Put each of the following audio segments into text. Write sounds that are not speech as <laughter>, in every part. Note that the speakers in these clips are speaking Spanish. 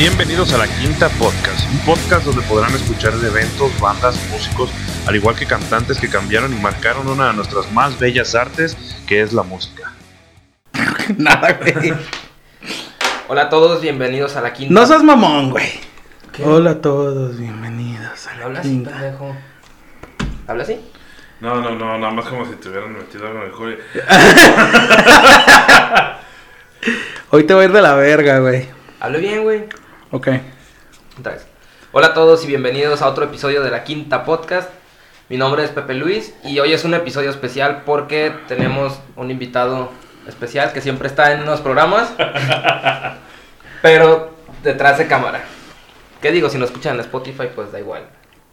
Bienvenidos a la Quinta Podcast, un podcast donde podrán escuchar de eventos, bandas, músicos, al igual que cantantes que cambiaron y marcaron una de nuestras más bellas artes, que es la música. <laughs> Nada, güey. Hola a todos, bienvenidos a la quinta. No seas mamón, güey. Hola a todos, bienvenidos a la ¿Habla así, quinta. pendejo? ¿Habla así? No, no, no, nada más como si te hubieran metido algo en el culo. <laughs> Hoy te voy a ir de la verga, güey. Hable bien, güey. Ok. Vez. Hola a todos y bienvenidos a otro episodio de la quinta podcast. Mi nombre es Pepe Luis y hoy es un episodio especial porque tenemos un invitado especial que siempre está en los programas, <laughs> pero detrás de cámara. ¿Qué digo? Si no escuchan en Spotify, pues da igual.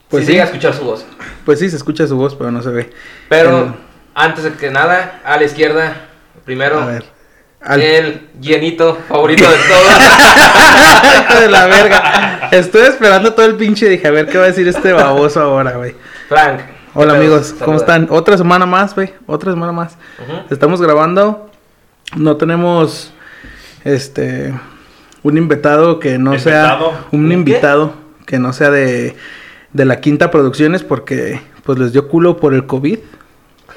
Pues si sí. llega a escuchar su voz. Pues sí, se escucha su voz, pero no se ve. Pero Eh, antes de que nada, a la izquierda, primero, a ver. Al... el llenito favorito de todos. <laughs> De la verga. Estoy esperando todo el pinche. Dije, a ver qué va a decir este baboso ahora, güey. Frank. Hola amigos, ¿cómo Saluda. están? Otra semana más, güey. Otra semana más. Estamos grabando. No tenemos este un invitado que no ¿Invitado? sea un ¿Un qué? invitado que no sea de, de la Quinta Producciones porque pues les dio culo por el COVID.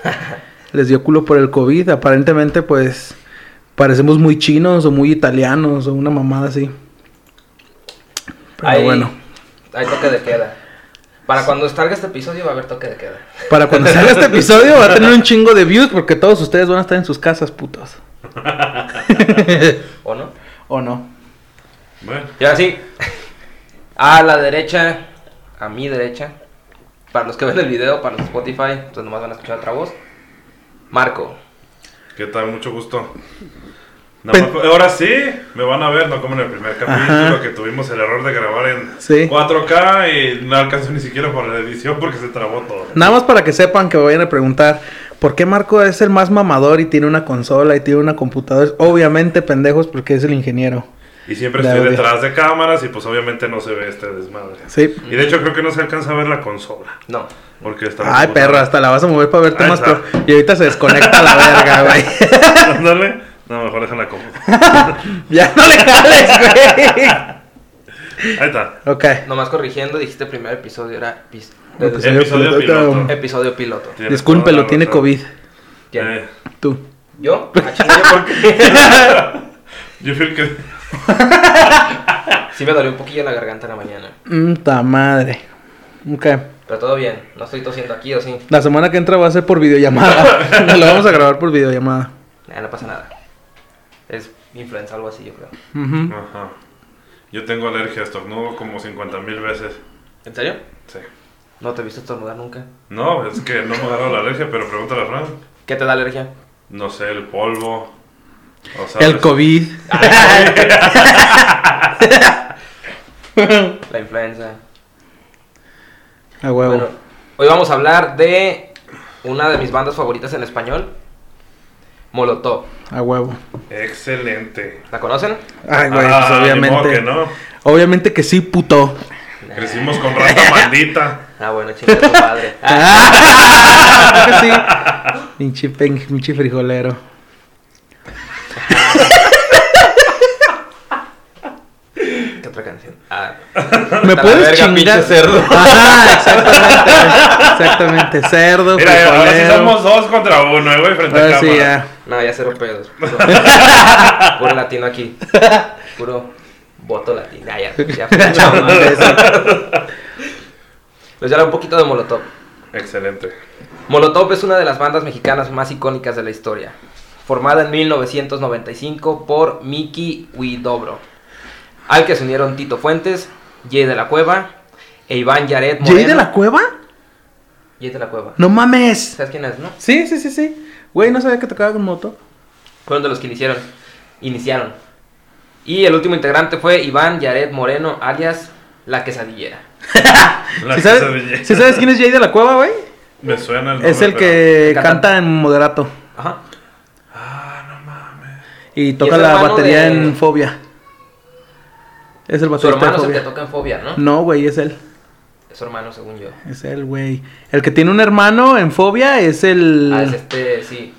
<laughs> les dio culo por el COVID. Aparentemente pues parecemos muy chinos o muy italianos o una mamada así. Pero Hay- bueno, Hay toque de queda. Para cuando salga este episodio va a haber toque de queda. para cuando salga este <laughs> episodio va a tener un chingo de views porque todos ustedes van a estar en sus casas, putos. ¿O no? ¿O no? Bueno, Y ahora sí. A la derecha, a mi derecha. Para los que ven el video, para los de Spotify, entonces nomás van a escuchar otra voz. Marco. ¿Qué tal? Mucho gusto. Nada más- ahora sí, me van a ver, no como en el primer capítulo Ajá. que tuvimos el error de grabar en Sí. 4K y no alcanzó ni siquiera por la edición porque se trabó todo. Nada más para que sepan que vayan a preguntar por qué Marco es el más mamador y tiene una consola y tiene una computadora. Obviamente pendejos porque es el ingeniero. Y siempre De estoy audio. detrás de cámaras y pues obviamente no se ve este desmadre. Sí. Y de hecho creo que no se alcanza a ver la consola. No. Porque está Ay, perro, hasta la vas a mover para verte Ahí más. pero- Y ahorita se desconecta la verga, <laughs> güey. Ándale. No, mejor déjala como. <laughs> ya no le jales, güey. Ahí está. Ok. Nomás corrigiendo, dijiste primer episodio era pis- Episodio Episodio piloto. piloto. episodio piloto. Discúlpelo, tiene razón. COVID. ¿Quién? Eh, Tú. ¿Yo? Ah, chinga, ¿yo por qué? <laughs> yo creo que. Sí me dolió un poquillo la garganta en la mañana. Mta madre. Ok. Pero todo bien. No estoy tosiendo aquí o sí. La semana que entra va a ser por videollamada. <laughs> <laughs> Lo vamos a grabar por videollamada. Nah, no pasa nada. Es influenza, algo así, yo creo. Ujú. Ajá. Yo tengo alergia a estornudo como 50 mil veces. ¿En serio? Sí. No te he visto estornudar nunca. No, es que no me agarró la alergia, pero pregúntale a Fran. ¿Qué te da alergia? No sé, el polvo. O sea, El COVID. <laughs> La influenza. A huevo. Bueno, hoy vamos a hablar de una de mis bandas favoritas en español, Molotov. A huevo. Excelente. ¿La conocen? Ay, güey, Ah, pues obviamente. que no. Obviamente que sí, puto. Crecimos con rata <laughs> maldita. Ah, bueno, chinga tu padre. <laughs> Ah, <laughs> sí. Pinche, pinche frijolero. ¿Qué otra canción? Ah, <laughs> ¿Me puedes verga, chingar? cerdo. <laughs> Ajá, exactamente. Cerdo, Mira, ahora sí somos dos contra uno, eh, güey, frente a cámara. sí, ya. no, ya cero pedos. <laughs> Puro, puro latino aquí. Puro voto latino. Ah, ya, ya. Madre, sí. Les hablar un poquito de Molotov. Excelente. Molotov es una de las bandas mexicanas más icónicas de la historia. Formada en 1995 por Miki Huidobro, al que se unieron Tito Fuentes, Jay de la Cueva e Iván Yaret Moreno. ¿Jay de la cueva? Jay de la Cueva. No mames. ¿Sabes quién es, no? Sí, sí, sí, sí. Güey, no sabía que tocaba con moto. Fueron de los que iniciaron. Iniciaron. Y el último integrante fue Iván Yaret Moreno, alias La Quesadillera. <laughs> La ¿Sí sabes, quesadilla. ¿sí sabes quién es Jay de la cueva, güey? Me suena el Es nombre, el que pero- canta en moderato. Ajá. Ah, no mames. Y toca es la batería de- en Fobia. Es el Su baterista hermano de es el que Fobia. toca en Fobia, ¿no? No, güey, es él. Es su hermano, según yo. Es él, güey. El que tiene un hermano en Fobia es el... Ah, es este, sí.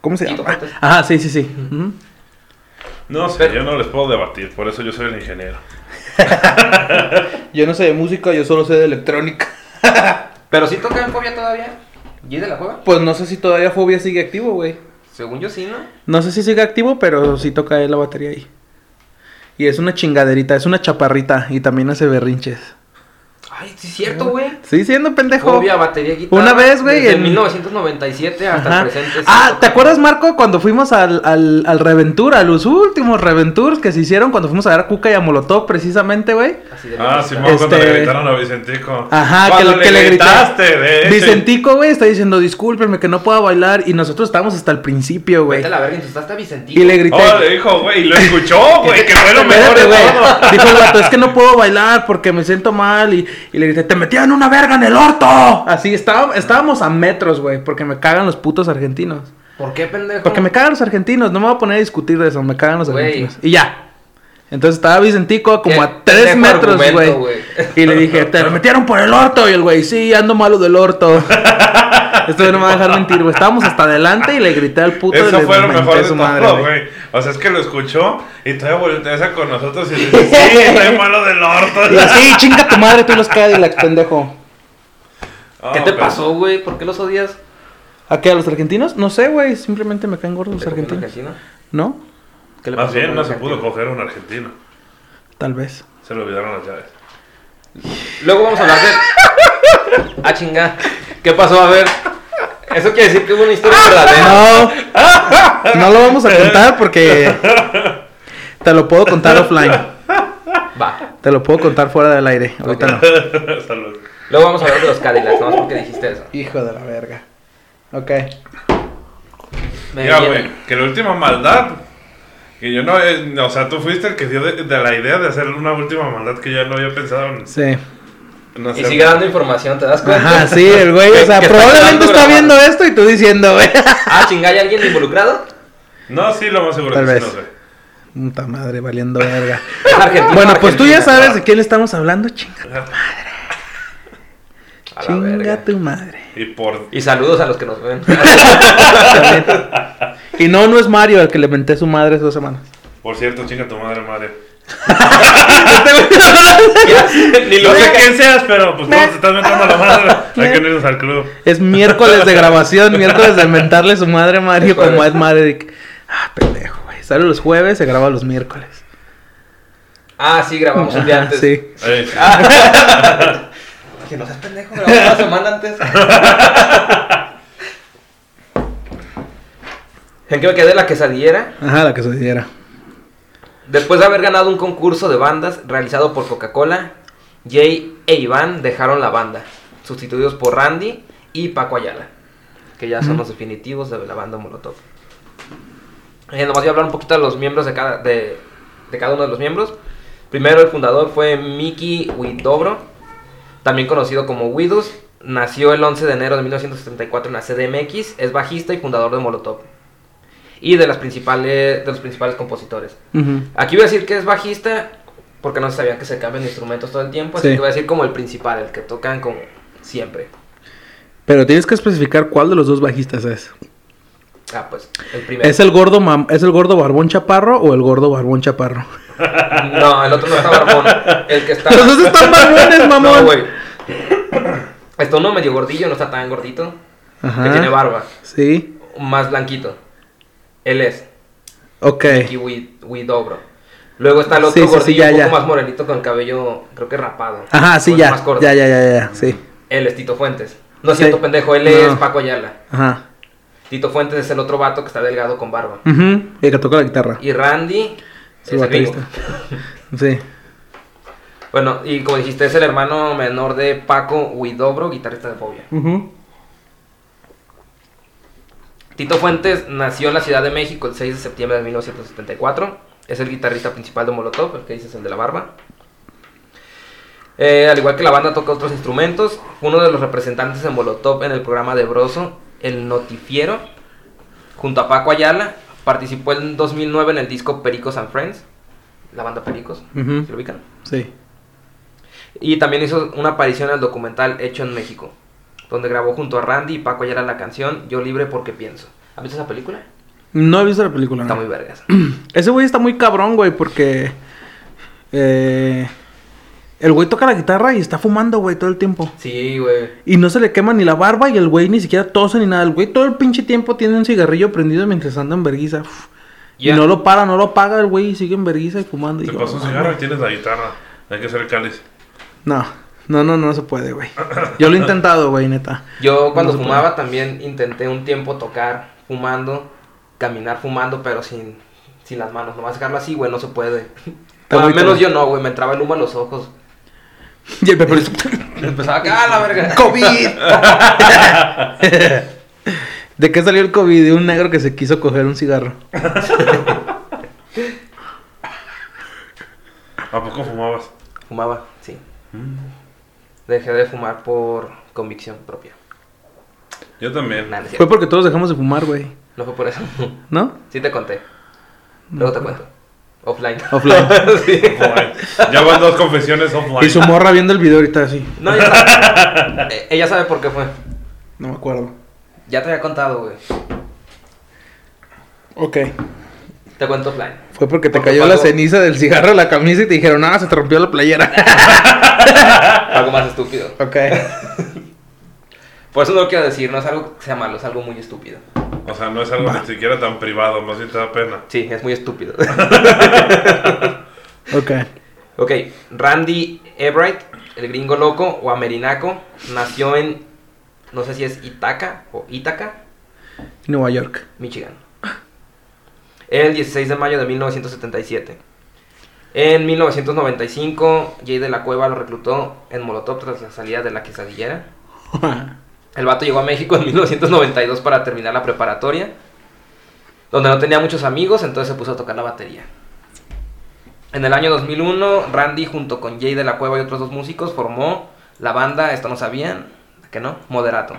¿Cómo se llama? Ajá, sí, sí, sí. No sé, Pero- yo no les puedo debatir, por eso yo soy el ingeniero. <laughs> Yo no sé de música, yo solo sé de electrónica. <laughs> Pero sí toca en Fobia todavía. ¿Y de la cueva? Pues no sé si todavía Fobia sigue activo, güey. Según yo sí, ¿no? No sé si sigue activo, pero sí toca él la batería ahí. Y es una chingaderita, es una chaparrita y también hace berrinches. Ay, sí es cierto, güey. Sí, siendo pendejo. Fobia, batería, guitarra. Una vez, güey, Desde en- 1997 hasta Ajá. el presente. sí Ah. ¿te acuerdas, Marco, cuando fuimos al, al, al Reventura, a los últimos Reventurs que se hicieron cuando fuimos a ver a Cuca y a Molotov, precisamente, güey? Así de Ah. Simón, cuando Este- le gritaron a Vicentico. Ajá, que, Cuando le- que le gritaste, de hecho. Vicentico, güey, está diciendo, discúlpeme que no puedo bailar. Y nosotros estábamos hasta el principio, güey. Vete a la verga, insultaste a Vicentico. Y le grité. Oh, le dijo, güey, y lo escuchó, <laughs> güey, que fue lo mejor de güey. todo. Dijo el vato, es que no puedo bailar porque me siento mal. Y, y le grité, te metían una verga en el orto. Así, estábamos, estábamos a metros, güey, porque me cagan los putos argentinos. ¿Por qué, pendejo? Porque me cagan los argentinos, no me voy a poner a discutir de eso, me cagan los Güey. argentinos. Y ya. Entonces estaba Vicentico como a tres metros, güey. <laughs> Y le dije, te lo metieron por el orto. Y el güey, sí, ando malo del orto. <laughs> Esto no me va a dejar mentir, güey. Estábamos hasta adelante y le grité al puto Eso fue lo mejor de su todo, madre, güey. güey. O sea, es que lo escuchó y todavía volteas con nosotros y dice, sí, estoy <laughs> malo del orto. Y así, chinga tu madre, tú los Cadillacs, pendejo. Ah, ¿Qué te pero- pasó, güey? ¿Por qué los odias? ¿A qué? ¿A los argentinos? No sé, güey. Simplemente me caen gordos los ¿Te cogió un argentinos. argentino? ¿No? ¿Qué le Más pasó bien, no se pudo coger un argentino. Tal vez. Se le olvidaron las llaves. Luego vamos a hablar de. <laughs> Ah, chinga. ¿Qué pasó? A ver. Eso quiere decir que hubo una historia verdadera. <laughs> No. <laughs> No lo vamos a contar porque. Te lo puedo contar offline. Va. Te lo puedo contar fuera del aire. Ahorita no. Salud. Luego vamos a hablar de los Cadillacs, nomás porque dijiste eso. Hijo de la verga. Ok. Me Mira, güey, que la última maldad. Que yo no. eh, o sea, tú fuiste el que dio de, de la idea de hacer una última maldad que yo no había pensado en. Sí. en Y sigue dando información, ¿te das cuenta? Ajá, sí, el güey. O sea, probablemente está viendo esto y tú diciendo, güey. <laughs> Ah, chinga, ¿hay alguien involucrado? No, sí, lo más seguro Tal que vez. sí, no sé. Puta madre, valiendo verga. <laughs> Es argentino. Bueno, pues tú ya Argentina. sabes de quién estamos hablando. Chinga, A la chinga tu madre. Y por. Y saludos a los que nos ven. <laughs> Y no, no es Mario el que le menté su madre hace dos semanas. Por cierto, chinga tu madre, Mario. <laughs> Ni lo No sé quién seas, pero pues todos te estás metiendo a la madre. <laughs> Hay que unirnos al club. Es miércoles de grabación, miércoles de mentarle su madre a Mario como es madre. Ah, pendejo, güey. Sale los jueves, se graba los miércoles. Ah, sí, grabamos un día <laughs> antes. Sí. Ah. Que no seas pendejo, grabamos una semana antes. ¿En qué me quedé? La quesadillera. Ajá, la que se diera. Después de haber ganado un concurso de bandas realizado por Coca-Cola, Jay e Iván dejaron la banda, sustituidos por Randy y Paco Ayala, que ya son los definitivos de la banda Molotov. Eh, nomás voy a hablar un poquito de los miembros de cada, de, de cada uno de los miembros. Primero el fundador fue Mickey Widobro, también conocido como Widus. Nació el 11 de enero de 1974 en la CDMX, es bajista y fundador de Molotov. Y de, las principales, de los principales compositores. Aquí voy a decir que es bajista porque no se sabía que se cambian instrumentos todo el tiempo, así Sí. que voy a decir como el principal, el que tocan como siempre. Pero tienes que especificar cuál de los dos bajistas es. Ah, pues, el primero. ¿Es el gordo mam- es el gordo barbón chaparro o el gordo barbón chaparro? <laughs> No, el otro no está barbón. El que está. Los dos están <laughs> barbones, mamón. No, güey. Está uno medio gordillo, no está tan gordito. Ajá. Que tiene barba. Sí. Más blanquito. Él es. Ok. Mickey Wi- Widobro. Luego está el otro Sí, sí, sí, gordillo, ya, un poco ya. más morenito con el cabello, creo que rapado. Ajá, sí, ya. Más corto. Ya, ya, ya, ya. Sí. Él es Tito Fuentes. No es cierto, pendejo, él No. es Paco Ayala. Ajá. Tito Fuentes es el otro vato que está delgado con barba. Ujú. Y que toca la guitarra. Y Randy es el gringo. Sí. Bueno, y como dijiste, es el hermano menor de Paco Huidobro, guitarrista de Fobia. Ujú. Tito Fuentes nació en la Ciudad de México el 6 de septiembre de 1974. Es el guitarrista principal de Molotov, el que dices, el de la barba. Eh, al igual que la banda toca otros instrumentos, uno de los representantes de Molotov en el programa de Broso, El Notifiero, junto a Paco Ayala. Participó en 2009 en el disco Pericos and Friends, la banda Pericos. ¿se lo ubican? Sí. Y también hizo una aparición en el documental Hecho en México, donde grabó junto a Randy y Paco Ayala la canción Yo libre porque pienso. ¿Has visto esa película? No he visto la película. Está no. muy vergas. <clears throat> Ese güey está muy cabrón, güey, porque. eh, el güey toca la guitarra y está fumando, güey, todo el tiempo. Sí, güey. Y no se le quema ni la barba y el güey ni siquiera tose ni nada. El güey todo el pinche tiempo tiene un cigarrillo prendido mientras anda en verguiza. Y no lo para, no lo paga el güey y sigue en verguiza y fumando. Y Te pasó un "No, cigarro y tienes la guitarra. Hay que hacer el cáliz. No, no, no, no se puede, güey. Yo lo he intentado, güey, neta. Yo cuando No fumaba también intenté un tiempo tocar fumando, caminar fumando, pero sin, sin las manos. Nomás dejarlo así, güey, no se puede. Bueno, al menos yo no, güey, me entraba el humo a los ojos. Y el Pepe Empezaba acá, la verga. ¡COVID! <laughs> ¿De qué salió el COVID? De un negro que se quiso coger un cigarro. ¿A poco fumabas? Fumaba, sí. Dejé de fumar por convicción propia. Yo también. Nah, no, es Fue porque todos dejamos de fumar, güey. no fue por eso. ¿No? sí te conté. Luego te cuento. Offline. Offline. <laughs> Sí. Offline. Ya van dos confesiones offline. Y su morra viendo el video ahorita así. No, ya sabe. <laughs> Eh, Ella sabe por qué fue. No me acuerdo. Ya te había contado, güey. Ok. Te cuento offline. Fue porque te Porque cayó la ceniza del cigarro en la camisa y te dijeron, ah, se te rompió la playera. <laughs> Algo más estúpido. ok. <laughs> Por eso no lo quiero decir, no es algo que sea malo, es algo muy estúpido. O sea, no es algo ni siquiera tan privado, más bien te da pena. Sí, es muy estúpido. <laughs> Ok. ok, Randy Ebright, el gringo loco o amerinaco, nació en, no sé si es Ithaca o Ítaca, Nueva York. Michigan. El 16 de mayo de 1977. En 1995, Jay de la Cueva lo reclutó en Molotov tras la salida de la quesadillera. <laughs> El vato llegó a México en 1992 para terminar la preparatoria, donde no tenía muchos amigos, entonces se puso a tocar la batería. En el año 2001, Randy junto con Jay de la Cueva y otros dos músicos formó la banda, esto no sabían, que no, Moderato.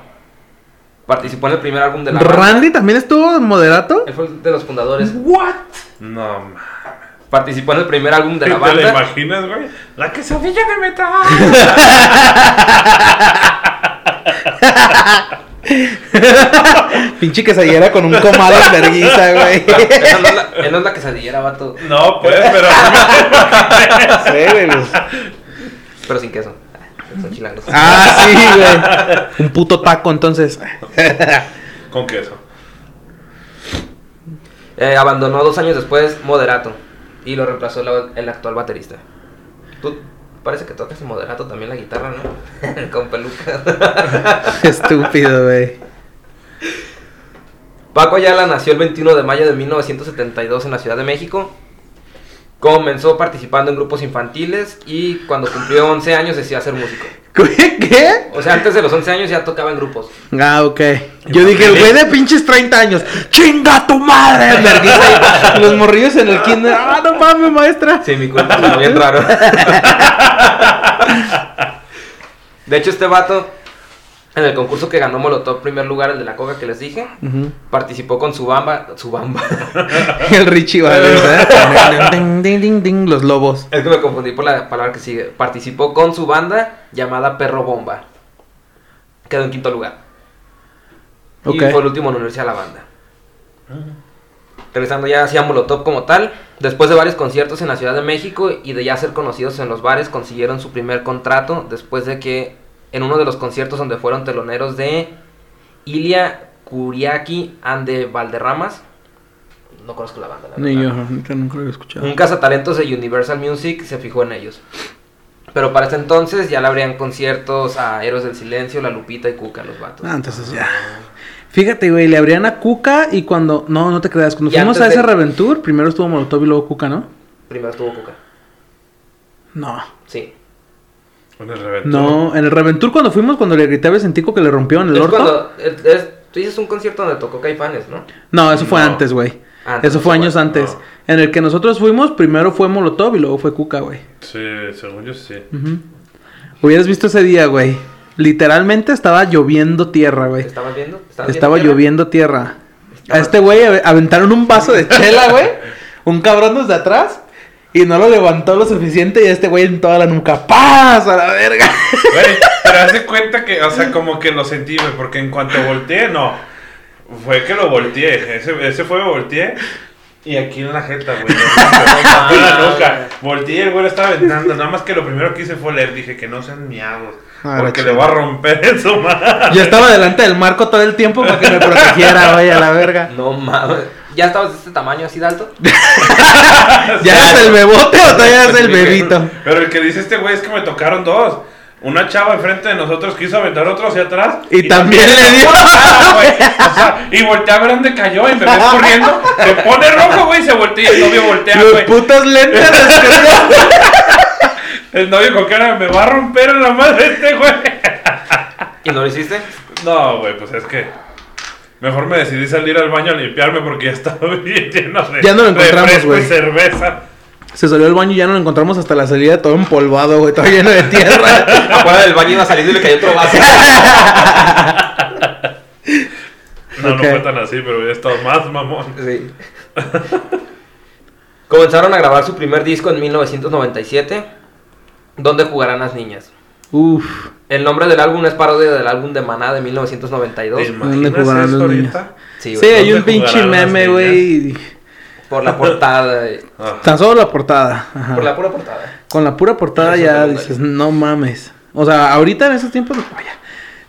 Participó en el primer álbum de la banda. ¿Randy también estuvo en moderato? Él fue de los fundadores. ¿What? No, ma. Participó en el primer álbum de la ¿Te la banda. imaginas, güey? La quesadilla de metal. <laughs> Pinche quesadillera con un comal en verguiza, güey. Esa no es la, él no es la quesadillera, vato. No, pues, pero. Sí, <laughs> güey. pues. Pero sin queso. Son chilangos. Ah, sí, güey. <laughs> Un puto taco, entonces. Con queso. Eh, abandonó dos años después Moderato y lo reemplazó la- el actual baterista. Tú parece que tocas en Moderato también la guitarra, ¿no? <laughs> Con pelucas. <laughs> Estúpido, güey. Paco Ayala nació el 21 de mayo de 1972 en la Ciudad de México. Comenzó participando en grupos infantiles y cuando cumplió 11 años decidió ser músico. <laughs> ¿Qué? O sea, antes de los 11 años ya tocaba en grupos. Ah, ok. Yo dije, el güey de pinches 30 años. ¡Chinga tu madre! <laughs> Los morrillos en el kinder. ¡Ah, no mames, maestra! Sí, mi culpa, está bien raro. <laughs> De hecho, este vato, en el concurso que ganó Molotov primer lugar, el de la coca que les dije, participó con su bamba. Su bamba. <laughs> El Richie Valens, ¿eh? <laughs> Ding, ding, ding, ding, los lobos. es que me confundí por la palabra que sigue. Participó con su banda llamada Perro Bomba. Quedó en quinto lugar. Ok. Y fue el último en unirse a la banda. Regresando ya hacia Molotov como tal, después de varios conciertos en la Ciudad de México y de ya ser conocidos en los bares, consiguieron su primer contrato después de que en uno de los conciertos donde fueron teloneros de Ilia Kuriaki and the Valderramas, no conozco la banda, la Ni yo, nunca, nunca lo había escuchado. Un cazatalentos de Universal Music se fijó en ellos. Pero para ese entonces ya le abrían conciertos a Héroes del Silencio, La Lupita y Cuca, los vatos. Ah, entonces ya. Fíjate, güey, le abrían a Cuca y cuando. No, no te creas. Cuando Y fuimos a ese de- Reventur, primero estuvo Molotov y luego Cuca, ¿no? Primero estuvo Cuca. No. Sí. Con el reventón. No, en el Reventur cuando fuimos, cuando le grité a Vicentico que le rompieron el Es orto. cuando. es- es- tú dices un concierto donde tocó Caifanes, ¿no? No, eso fue No. antes, güey. Ah, Eso fue años antes. no. En el que nosotros fuimos, primero fue Molotov y luego fue Cuca, güey. Sí, según yo sí. Hubieras visto ese día, güey. Literalmente estaba lloviendo tierra, güey. ¿Estabas viendo? ¿Estabas Estaba viendo? lloviendo tierra. Estaba- A este güey ave- aventaron un vaso de <laughs> chela, güey. Un cabrón desde atrás. Y no lo levantó lo suficiente y este güey en toda la nuca. ¡Paz! A la verga. Güey, <laughs> pero hace cuenta que, o sea, como que lo sentí, güey, porque en cuanto volteé, no. Fue que lo volteé. Ese, ese fue, volteé. Y aquí en la jeta, güey. en <laughs> la nuca. Volteé, el güey lo estaba aventando. Nada más que lo primero que hice fue leer. Dije que no sean miados. Ah, porque le voy a romper <laughs> en su madre. Yo estaba delante del marco todo el tiempo para que me protegiera, güey, a la verga. No mames. ¿Ya estabas de este tamaño así de alto? <laughs> ¿Ya eres el bebote o todavía eres el bebito? Pero el que dice este güey es que me tocaron dos. Una chava enfrente de nosotros quiso aventar otro hacia atrás. Y también le dio. <laughs> Ah, güey. O sea, y voltea a ver dónde cayó y me ves corriendo. Se pone rojo, güey, y se voltea y el novio voltea, Los güey. putos lentes. <laughs> El novio con cara me va a romper en la madre este güey. ¿Y no lo hiciste? No, güey, pues es que. Mejor me decidí salir al baño a limpiarme porque ya estaba <laughs> bien lleno de. Ya no lo encontramos, güey. y cerveza. Se salió al baño y ya no lo encontramos hasta la salida todo empolvado, güey, todo lleno de tierra. <laughs> Afuera del baño iba saliendo y le cayó otro vaso. <laughs> No, no fue tan así, pero hubiera estado más mamón. Sí. Comenzaron a grabar su primer disco en 1997, donde jugarán las niñas. Uf. El nombre del álbum es parodia del álbum de Maná de 1992. ¿Te ¿Dónde jugarán esto los niños? ahorita? Sí, hay un ¿Dónde pinche meme, güey. por la portada. eh, <laughs> Ah. Tan solo la portada. Ajá. Por la pura portada. Con la pura portada ya dices, no mames. O sea, ahorita en esos tiempos, vaya.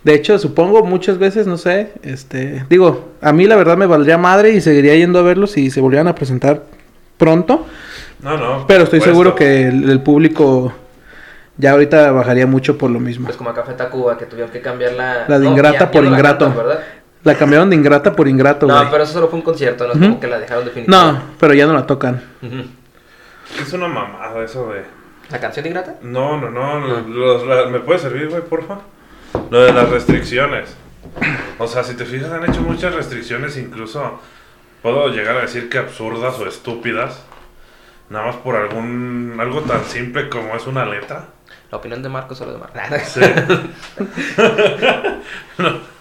De hecho, supongo muchas veces, no sé, este, digo, a mí la verdad me valdría madre y seguiría yendo a verlos si se volvieran a presentar pronto. No, no. Pero estoy seguro que el, el público ya ahorita bajaría mucho por lo mismo. Pues como a Café Tacuba, que tuvieron que cambiar la... La de ingrata por no la ingrato. cantan, ¿verdad? La cambiaron de ingrata por ingrato, güey. No, pero eso solo fue un concierto, no es como que la dejaron definitivamente. No, pero ya no la tocan. Es una mamada eso de. ¿La canción de ingrata? No, no, no. No. los- la- ¿Me puede servir, güey, porfa? Lo de las restricciones. O sea, si te fijas, han hecho muchas restricciones, incluso puedo llegar a decir que absurdas o estúpidas. Nada más por algún. algo tan simple como es una letra. La opinión de Marcos solo de Marcos. Sí. <laughs> No.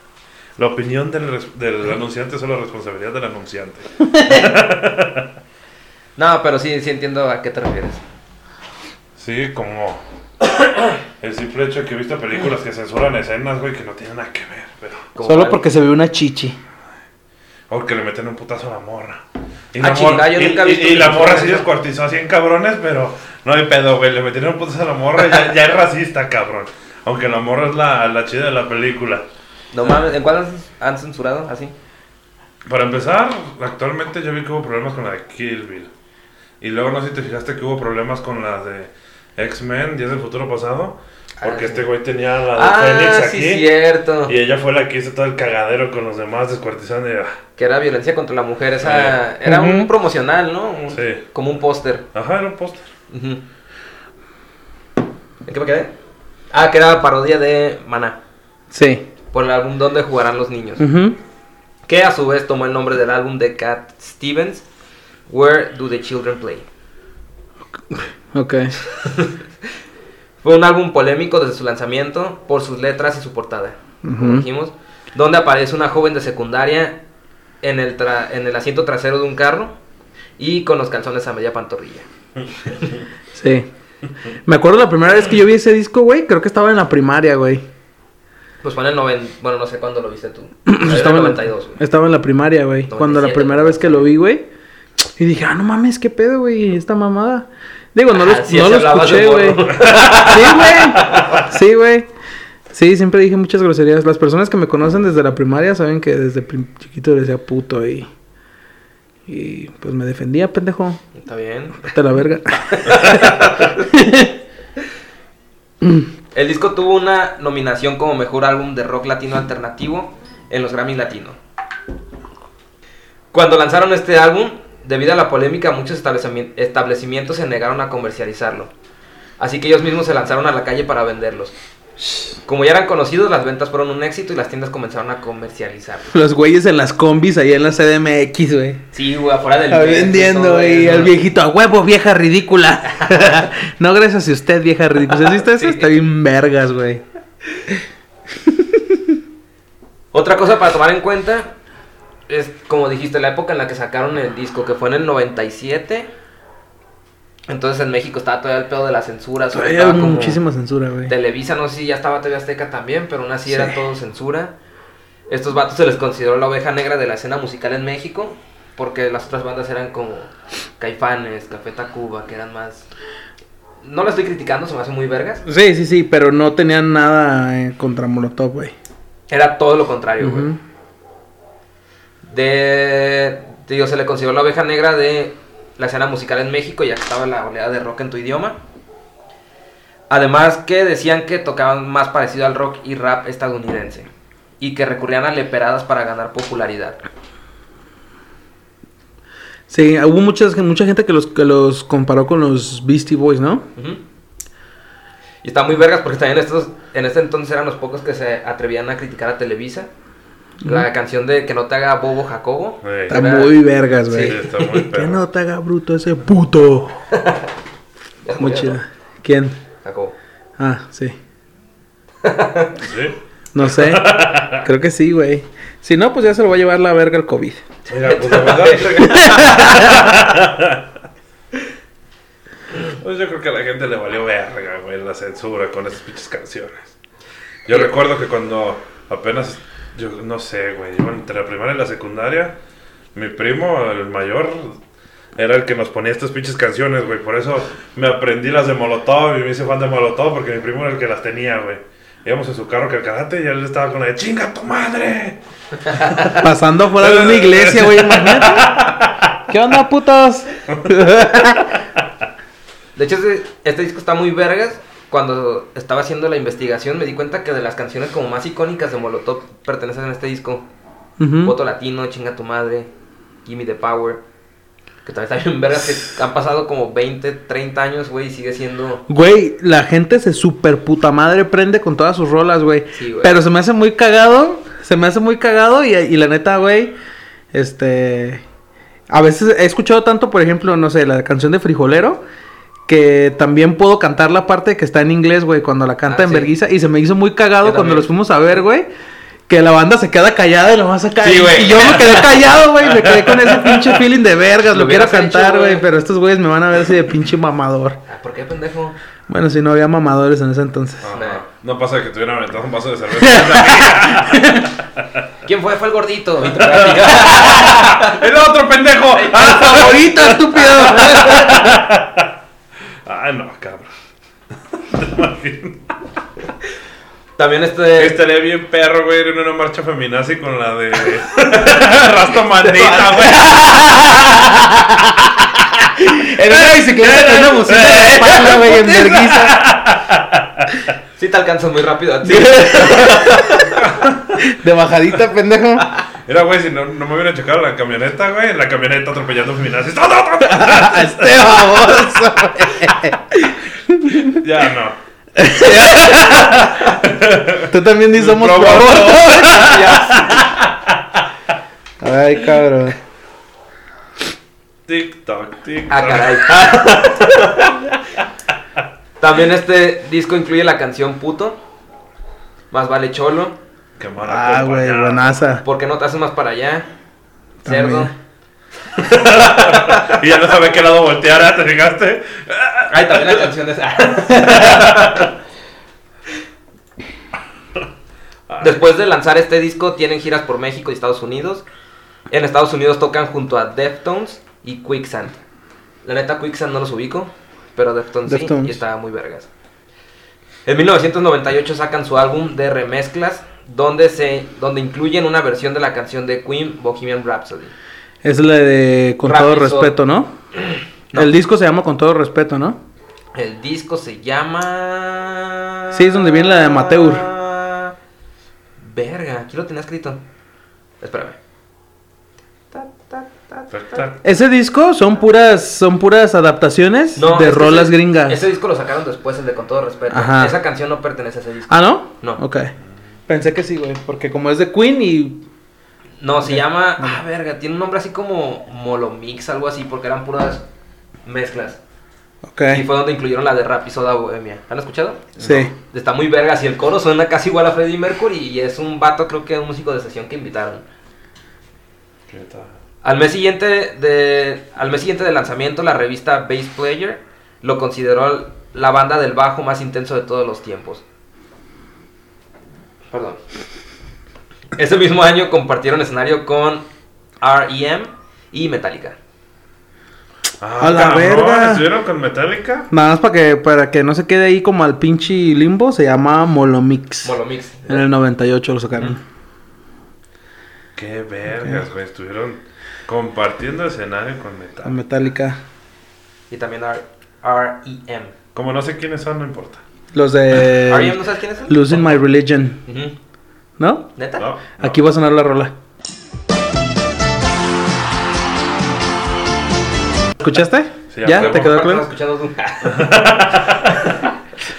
La opinión del, del anunciante es solo responsabilidad del anunciante. <laughs> no, pero sí, sí entiendo a qué te refieres. Sí, como el simple hecho de que he visto películas que censuran escenas, güey, que no tienen nada que ver, pero... Solo porque se ve una chichi. O que le meten un putazo a la morra. Y Ah, la, morra, yo y, nunca he y- visto y la que morra hicieran sí eso. descuartizó a 100 cabrones, pero no hay pedo, güey. Le metieron un putazo a la morra ya, ya es racista, cabrón. Aunque la morra es la, la chida de la película. No mames, ¿en cuál han- censurado? Así. Para empezar, actualmente yo vi que hubo problemas con la de Kill Bill. Y luego no sé si te fijaste que hubo problemas con la de X-Men, Días del Futuro Pasado. Porque Ah, sí. este güey tenía la de Ah, Fénix sí, aquí. cierto. y ella fue la que hizo todo el cagadero con los demás descuartizando. Y, ah, Que era violencia contra la mujer. Esa Sí. era un promocional, ¿no? Un- Sí. Como un póster. Ajá, era un póster. ¿En qué me quedé? Ah, que era parodia de Maná. Sí. Por el álbum Donde jugarán los niños. Que a su vez tomó el nombre del álbum de Cat Stevens, Where Do the Children Play. Ok. <laughs> Fue un álbum polémico desde su lanzamiento por sus letras y su portada, como dijimos, donde aparece una joven de secundaria en el, tra- en el asiento trasero de un carro y con los calzones a media pantorrilla. Sí. Me acuerdo la primera vez que yo vi ese disco, güey. Creo que estaba en la primaria, güey. Pues fue en el 90, bueno, no sé cuándo lo viste tú. <clears throat> Era en el Estaba en, 92. la, güey. estaba en la primaria, güey. Cuando la 97, primera vez que lo vi, güey. Y dije, ah, no mames, qué pedo, güey. Esta mamada. Digo, no lo, Ah, no lo escuché, güey. <laughs> Sí, güey. Sí, güey. Sí, siempre dije muchas groserías. Las personas que me conocen desde la primaria saben que desde chiquito le decía puto y. Y pues me defendía, pendejo. Está bien. Vete la verga. <laughs> El disco tuvo una nominación como mejor álbum de rock latino alternativo en los Grammy Latino. Cuando lanzaron este álbum, debido a la polémica, muchos establecimi- establecimientos se negaron a comercializarlo. Así que ellos mismos se lanzaron a la calle para venderlos. Como ya eran conocidos, las ventas fueron un éxito y las tiendas comenzaron a comercializarlo. Los güeyes en las combis ahí en la CDMX, güey. Sí, güey, afuera del... Está vendiendo, güey. El viejito a huevo, vieja ridícula. <laughs> <laughs> no, gracias a usted, vieja ridícula. ¿Has visto eso? Sí. Está bien vergas, güey. <laughs> Otra cosa para tomar en cuenta es, como dijiste, la época en la que sacaron el disco, que fue en el 97. Entonces en México estaba todavía el pedo de la censura. como muchísima censura, güey. Televisa, no sé si ya estaba TV Azteca también, pero aún así era Sí. todo censura. Estos vatos se les consideró la oveja negra de la escena musical en México, porque las otras bandas eran como Caifanes, Café Tacuba, que eran más... No la estoy criticando, se me hace muy vergas. Sí, sí, sí, pero no tenían nada eh, contra Molotov, güey. Era todo lo contrario, güey. De... Digo, se le consideró la oveja negra de la escena musical en México, ya que estaba la oleada de rock en tu idioma. Además que decían que tocaban más parecido al rock y rap estadounidense. Y que recurrían a leperadas para ganar popularidad. Sí, hubo muchas, mucha gente que los, que los comparó con los Beastie Boys, ¿no? Y está muy vergas porque también estos, en este entonces eran los pocos que se atrevían a criticar a Televisa. La canción de Que no te haga bobo Jacobo. Está muy vergas, Sí, güey. está muy que no te haga bruto ese puto. <laughs> Se Muy chida. ¿Quién? Jacobo. Ah, sí. <laughs> Sí. No sé. <laughs> Creo que sí, güey. Si no, pues ya se lo va a llevar la verga el COVID. Mira, pues la verdad. Pues yo creo que a la gente le valió verga, güey, la censura con esas pinches canciones. Yo recuerdo que cuando apenas, yo no sé, güey, iba entre la primaria y la secundaria, mi primo, el mayor, era el que nos ponía estas pinches canciones, güey. Por eso me aprendí las de Molotov y me hice fan de Molotov porque mi primo era el que las tenía, güey. Íbamos en su carro calcarate y él estaba con la de chinga tu madre. <laughs> Pasando fuera de una iglesia, güey, imagínate. <laughs> ¿Qué onda, putos? De hecho, este, este disco está muy vergas. Cuando estaba haciendo la investigación me di cuenta que de las canciones como más icónicas de Molotov pertenecen a este disco. Ujú. Voto Latino, Chinga tu madre, Gimme the Power. Que también está bien vergas que han pasado como 20, 30 años, güey, y sigue siendo... Güey, la gente se super puta madre prende con todas sus rolas, güey. Sí, güey. Pero se me hace muy cagado. Se me hace muy cagado y, y la neta, güey, este... A veces he escuchado tanto, por ejemplo, no sé, la canción de Frijolero, que también puedo cantar la parte que está en inglés, güey, cuando la canta Ah, en sí. verguiza. Y se me hizo muy cagado Yo cuando también. los fuimos a ver, güey. Que la banda se queda callada y lo vas a caer. Sí, güey. y yo me quedé callado, güey. Me quedé con ese pinche <laughs> feeling de vergas. Lo Lo, quiero cantar, güey. Pero estos güeyes me van a ver así de pinche mamador. Ah, ¿Por qué, pendejo? Bueno, si no había mamadores en ese entonces. Ajá. No pasa que te hubieran aventado un vaso de cerveza. <laughs> ¿Quién fue? Fue el gordito. <laughs> ¡El otro pendejo! ¡El favorito, estúpido! Ay, no, cabrón. <laughs> También este... Estaría bien perro, güey, ir en una marcha feminazi con la de <laughs> Rasta Mandita, güey. En una bicicleta con una bocina en la espalda, güey, en verguiza. Sí te alcanzas muy rápido. <laughs> De bajadita, pendejo. Era, güey, si no, no me hubiera chocado la camioneta, güey, en la camioneta atropellando feminazis. <laughs> Este baboso, güey. Ya no. <laughs> Tú también ni somos Pro aborto. <laughs> Ay, cabrón. Tic toc, tic Ah, toc. caray. También este disco incluye la canción Puto. Más vale cholo. Ah, güey, buenaza. ¿Por qué no te haces más para allá? También. Cerdo. <laughs> Y ya no sabe qué lado voltear, ¿ah? ¿te fijaste? Ay, también la canción es. <laughs> Después de lanzar este disco, tienen giras por México y Estados Unidos. En Estados Unidos tocan junto a Deftones y Quicksand. La neta, Quicksand no los ubico, pero Deftones, sí, Deftones. y estaba muy vergas. En 1998 sacan su álbum de remezclas, donde, se, donde incluyen una versión de la canción de Queen, Bohemian Rhapsody. Es la de Con todo respeto, ¿no? <clears throat> No. El disco se llama Con todo respeto, ¿no? El disco se llama. Sí, es donde viene la de Amateur. Verga, aquí lo tenía escrito. Espérame. Ta, ta, ta. Ese disco son puras son puras adaptaciones No, de es que rolas ese- gringas. Ese disco lo sacaron después, el de Con todo respeto. Ajá. Esa canción no pertenece a ese disco. Ah, ¿no? No. Ok. Pensé que sí, güey, porque como es de Queen y No, se llama. Ah, verga, tiene un nombre así como Molomix, algo así, porque eran puras mezclas. Ok. Y fue donde incluyeron la de Rap y Soda Bohemia. ¿Han escuchado? Sí. Está muy vergas y el coro suena casi igual a Freddie Mercury y es un vato, creo que un músico de sesión que invitaron. ¿Qué tal? Al mes siguiente de al mes siguiente del lanzamiento, la revista Bass Player lo consideró la banda del bajo más intenso de todos los tiempos. Perdón. Ese mismo año compartieron escenario con R.E.M. y Metallica. Ah, A la cabrón, verga. ¿Estuvieron con Metallica? Nada más para que, para que no se quede ahí como al pinche limbo, se llama Molomix. Molomix. En el 98 lo sacaron. Qué vergas, güey. Estuvieron compartiendo escenario con Metallica. Metallica. Y también R- R.E.M. Como no sé quiénes son, no importa. Los ¿R.E.M. de no sabes quiénes son? Losing My Religion. ¿No? ¿Neta? No, Aquí va a sonar la rola. ¿Escuchaste? Sí, a ¿Ya? ¿Te quedó ¿Cuál claro? tú? <laughs>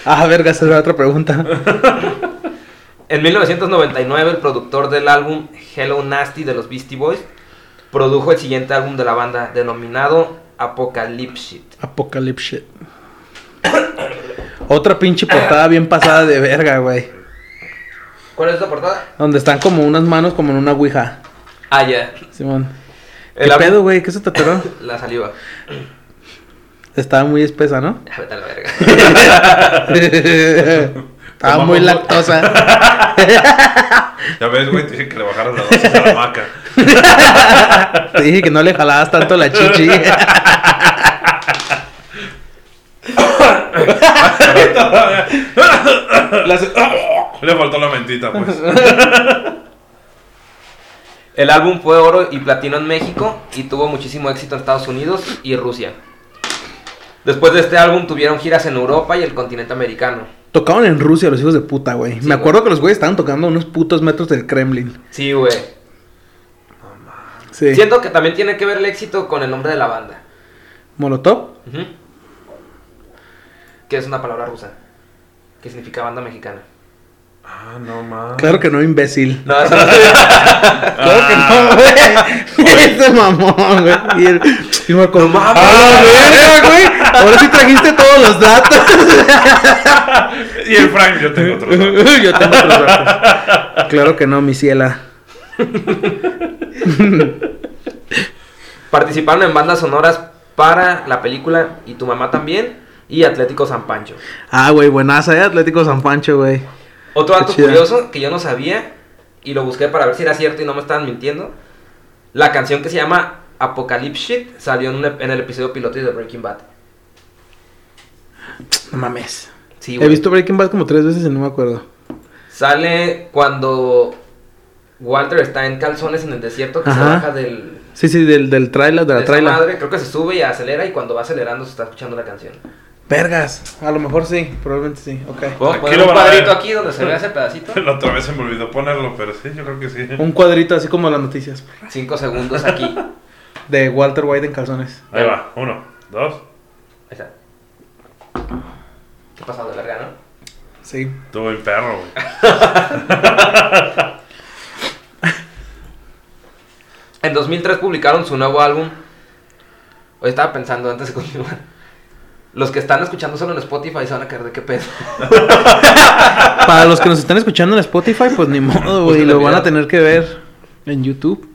Ah, verga, esa era otra pregunta. <laughs> En 1999, el productor del álbum Hello Nasty de los Beastie Boys produjo el siguiente álbum de la banda denominado Apocalypse. Apocalypse. <coughs> Otra pinche portada bien pasada de verga, güey. ¿Cuál es esa portada? Donde están como unas manos como en una ouija. Ah, ya. Simón. El ¿Qué álbum- pedo, güey? ¿Qué se te atoró? <laughs> La saliva. Estaba muy espesa, ¿no? Vete a la verga. <laughs> Estaba muy lactosa. <laughs> Ya ves, güey, te dije que le bajaras la dosis a la maca. Te dije que no le jalabas tanto la chichi. <laughs> Le faltó la mentita, pues. <laughs> El álbum fue oro y platino en México y tuvo muchísimo éxito en Estados Unidos y Rusia. Después de este álbum tuvieron giras en Europa y el continente americano. Tocaban en Rusia los hijos de puta, güey. Sí, Me acuerdo que los güeyes estaban tocando a unos putos metros del Kremlin. Sí, güey. Sí. Siento que también tiene que ver el éxito con el nombre de la banda. Molotov. Ujú. Que es una palabra rusa. Que significa banda mexicana. Ah, no mames. Claro que no, imbécil. No, eso no <laughs> Claro que no, güey. Ese mamón, güey. Y el, y Marco, No mames. ¡Ah, verga, güey! Ahora sí trajiste todos los datos. Y el Frank, yo tengo otro. <laughs> Yo tengo otros datos. Claro que no, mi ciela. Participaron en bandas sonoras para la película Y tu mamá también y Atlético San Pancho. Ah, güey, buenaza, ¿eh? Atlético San Pancho, güey. Otro dato curioso que yo no sabía y lo busqué para ver si era cierto y no me estaban mintiendo. La canción que se llama Apocalypse Shit salió en, un en el episodio piloto de Breaking Bad. No mames. Sí, He visto Breaking Bad como tres veces y no me acuerdo. Sale cuando Walter está en calzones en el desierto que se baja del Sí, sí, del, del trailer, de la de trailer. madre, creo que se sube y acelera y cuando va acelerando se está escuchando la canción. Vergas. A lo mejor sí, probablemente sí. Ok. Aquí poner un cuadrito aquí donde se vea ese pedacito. <laughs> La otra vez se me olvidó ponerlo, pero sí, yo creo que sí. Un cuadrito así como las noticias. Cinco segundos aquí. Ahí <laughs> De Walter White en calzones. Ahí va, uno, dos. está. ¿Qué pasado de verga, no? Sí. Estuvo en perro, güey. <laughs> En 2003 publicaron su nuevo álbum. Hoy estaba pensando antes de continuar. Los que están escuchando solo en Spotify se van a caer de qué pedo. <laughs> Para los que nos están escuchando en Spotify, pues ni modo, güey. Lo van a tener que ver en YouTube.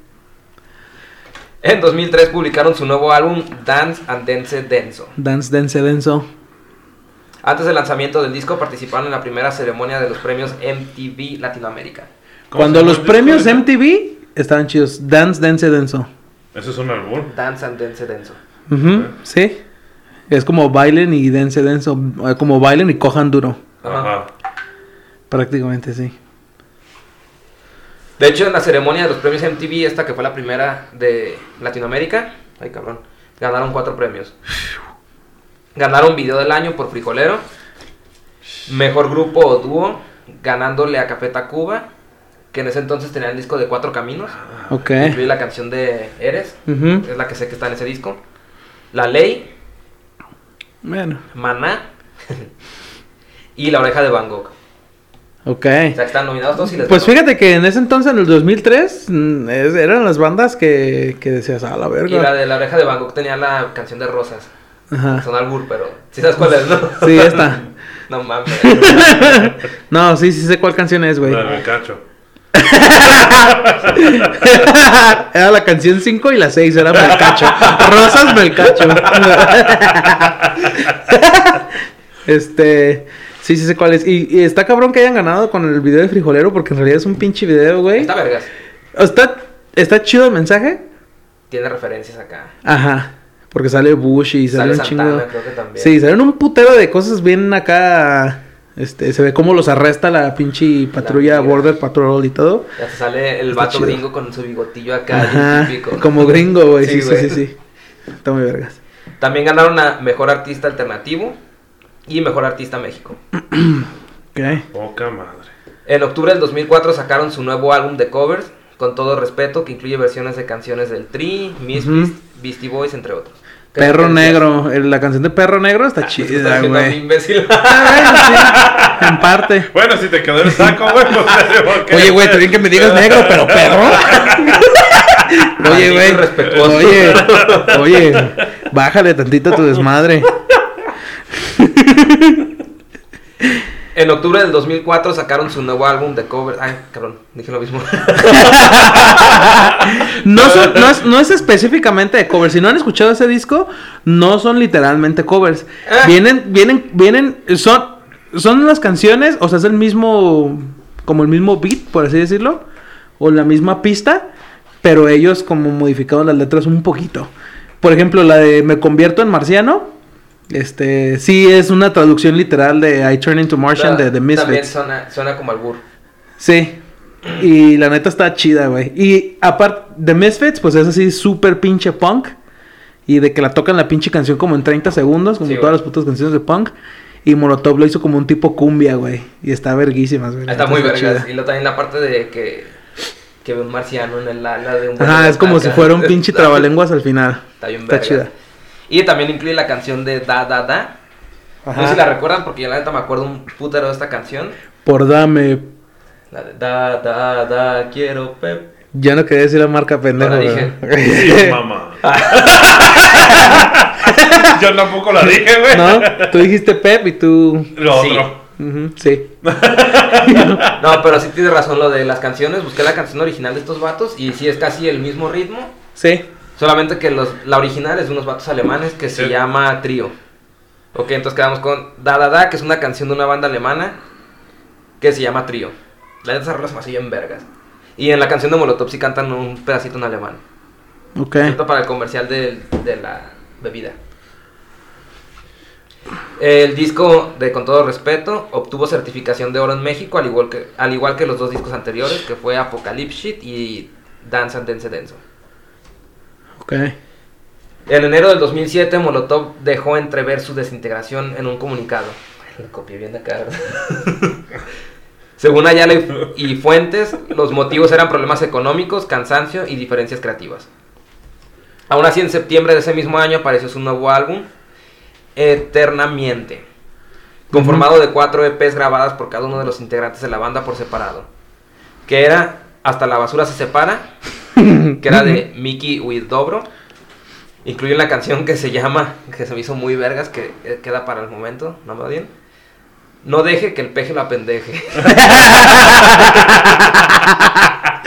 En 2003 publicaron su nuevo álbum Dance and Dance Denso. Dance, dance, denso. Antes del lanzamiento del disco participaron en la primera ceremonia de los premios MTV Latinoamérica. ¿Cómo Cuando los premios? MTV estaban chidos. Dance, dance, denso. Eso es un albur. Dance and Dance Denso. Sí. Es como bailen y dance, denso. eh, Como bailen y cojan duro. Ajá. Prácticamente sí. De hecho, en la ceremonia de los premios MTV, esta que fue la primera de Latinoamérica, ay cabrón, ganaron cuatro premios. Ganaron video del año por Frijolero, mejor grupo o dúo, ganándole a Café Tacuba, que en ese entonces tenía el disco de Cuatro Caminos, Ok. incluye la canción de Eres, es la que sé que está en ese disco. La Ley, Bueno. Maná y La Oreja de Van Gogh. Ok. O sea, que están nominados todos y les Pues fíjate que en ese entonces, en el 2003, mm, es- eran las bandas que, que decías, a la Y la verga. de La Oreja de Van Gogh tenía la canción de Rosas. Ajá. Son albur, pero si sabes cuál es, ¿no? Sí, esta. <laughs> No mames. <laughs> No, sí, sí sé cuál canción es, güey. La del cacho. <laughs> era la canción 5 y la 6, era Melcacho. Rosas Melcacho. <laughs> este. Sí, sí sé cuál es. Y, y está cabrón que hayan ganado con el video de frijolero porque en realidad es un pinche video, güey. Está vergas. Está, está chido el mensaje. Tiene referencias acá. Ajá. Porque sale Bush y sale, Sale un Santana, chingo. creo que también. Sí, salen un putero de cosas bien acá. Este, se ve cómo los arresta la pinche patrulla. Border Patrol y todo. Ya se sale el Está vato chido. gringo con su bigotillo acá. Ajá. típico. Como gringo, güey. Sí, Sí, sí, güey. sí, sí. Está muy vergas. También ganaron a Mejor Artista Alternativo y Mejor Artista México. <clears throat> Ok. Poca madre. En octubre del 2004 sacaron su nuevo álbum de covers, con todo respeto, que incluye versiones de canciones del Tri, Misfits, Ujú. Beastie Boys, entre otros. ¿Qué Perro? Negro. el- La canción de Perro Negro está Ah, pues, chida, güey. imbécil. Ah, sí, en parte. <laughs> Bueno, si te quedó el saco, güey, pues. <laughs> Oye, güey, está bien que me digas negro, pero perro. <laughs> Oye, güey. Oye, oye, bájale tantito tu desmadre. En octubre del 2004 sacaron su nuevo álbum de covers. Ay, cabrón, dije lo mismo. <laughs> No, son- no, es, no es <laughs> específicamente de covers. Si no han escuchado ese disco, no son literalmente covers. Ah. Vienen, vienen, vienen, son, son las canciones, o sea, es el mismo, como el mismo beat, por así decirlo, o la misma pista, pero ellos como modificaron las letras un poquito. Por ejemplo, la de Me convierto en marciano, este, sí es una traducción literal de I Turn into Martian de The También Misfits. suena, suena como albur. Sí. Y la neta está chida, güey. Y aparte, The Misfits, pues es así súper pinche punk. Y de que la tocan la pinche canción como en 30 segundos, como Sí, todas las putas canciones de punk. Y Molotov lo hizo como un tipo cumbia, güey. Y está verguísimas, güey. Está muy vergas. Y luego también la parte de que, que ve un marciano en el ala de un... Ajá, es como si fuera un pinche <laughs> trabalenguas al final. Está bien Está vergas. chida. Y también incluye la canción de Da Da Da. No sé si la recuerdan porque yo la neta me acuerdo un putero de esta canción. Por dame. La de Da Da Da quiero pep. Ya no quería decir la marca pendejo. <laughs> Sí, mamá. <laughs> Yo tampoco la dije, güey. no, tú dijiste Pep y tú. Lo Sí. otro. Sí. <laughs> No, pero sí tienes razón lo de las canciones. Busqué la canción original de estos vatos y sí es casi el mismo ritmo. Sí. Solamente que los, la original es de unos vatos alemanes que se Sí. llama Trío. Ok, entonces quedamos con Da Da Da, que es una canción de una banda alemana que se llama Trío. La neta rola se bien vergas. Y en la canción de Molotov sí cantan un pedacito en alemán. Ok. Excepto para el comercial del- de, la bebida. El disco de Con todo respeto obtuvo certificación de oro en México, al igual que, al igual que los dos discos anteriores, que fue Apocalypse Shit y Dance and Dance Denso. En enero del 2007, Molotov dejó entrever su desintegración en un comunicado. Lo copié bien de acá. <laughs> Según Ayala y, y Fuentes, los motivos eran problemas económicos, cansancio y diferencias creativas. Aún así, en septiembre de ese mismo año apareció su nuevo álbum, Eternamente, conformado de cuatro EPs grabadas por cada uno de los integrantes de la banda por separado. Que era Hasta la basura se separa, que era de Mickey Dobro. Incluye una canción que se llama, que se me hizo muy vergas, que eh, queda para el momento, no me bien. No deje que el peje lo apendeje. <laughs>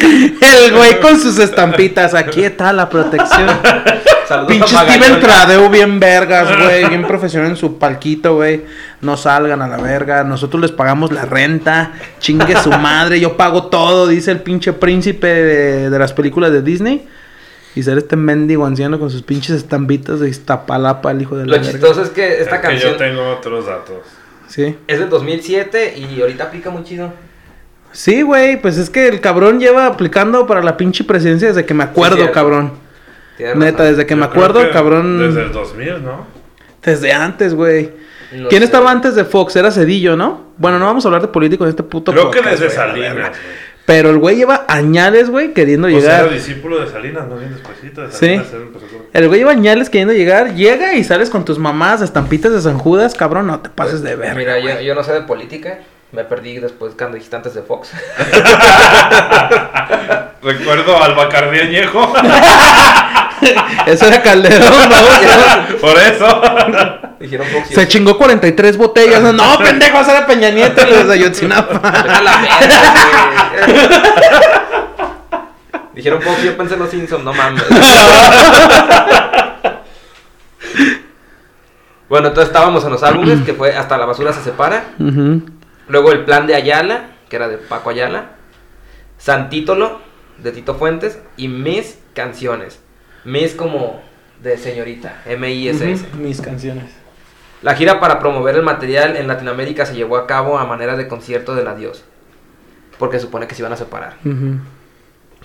El güey con sus <laughs> estampitas. Aquí está la protección. Saludos Pinche Steven. Tradeu bien vergas, güey. Bien profesional en su palquito, güey. No salgan a la verga. Nosotros les pagamos la renta. Chingue su madre. Yo pago todo, dice el pinche príncipe de, de las películas de Disney. Y ser este mendigo anciano con sus pinches estampitas de Iztapalapa, el hijo de la Lo verga. chistoso es que esta Es que canción yo tengo otros datos. Sí. es del 2007 y ahorita aplica muy chido. Sí, güey. Pues es que el cabrón lleva aplicando para la pinche presidencia desde que me acuerdo, cabrón. Neta, desde que me acuerdo, que cabrón. Desde el 2000, ¿no? Desde antes, güey. No ¿Quién sé. estaba antes de Fox? Era Cedillo, ¿no? Bueno, no vamos a hablar de políticos en este puto Creo que desde Salinas. Pero el güey lleva añales, güey, queriendo O sea, llegar. era discípulo de Salinas, no bien despuesito de Sí. Salinas. con- El güey lleva añales queriendo llegar. Llega y sales con tus mamás, estampitas de San Judas, cabrón, no te pases de verga. Mira, yo, yo no sé de política. Me perdí después cuando dijiste antes de Fox. <laughs> Recuerdo al Bacardí añejo. <laughs> Eso era Calderón, ¿no? <laughs> Por eso. Dijeron Fox. y Se chingó 43 botellas. No, no pendejo, esa era Peña Nieto y los de Ayotzinapa. Dijeron Fox y yo pensé en los Simpsons, no mames. Bueno, entonces estábamos en los álbumes, que fue Hasta la basura se separa. Ujú. Luego El plan de Ayala, que era de Paco Ayala. Santítolo, de Tito Fuentes. Y Mis canciones. Mis como de señorita, M-I-S-S. Mis canciones. La gira para promover el material en Latinoamérica se llevó a cabo a manera de concierto del adiós. Porque supone que se iban a separar.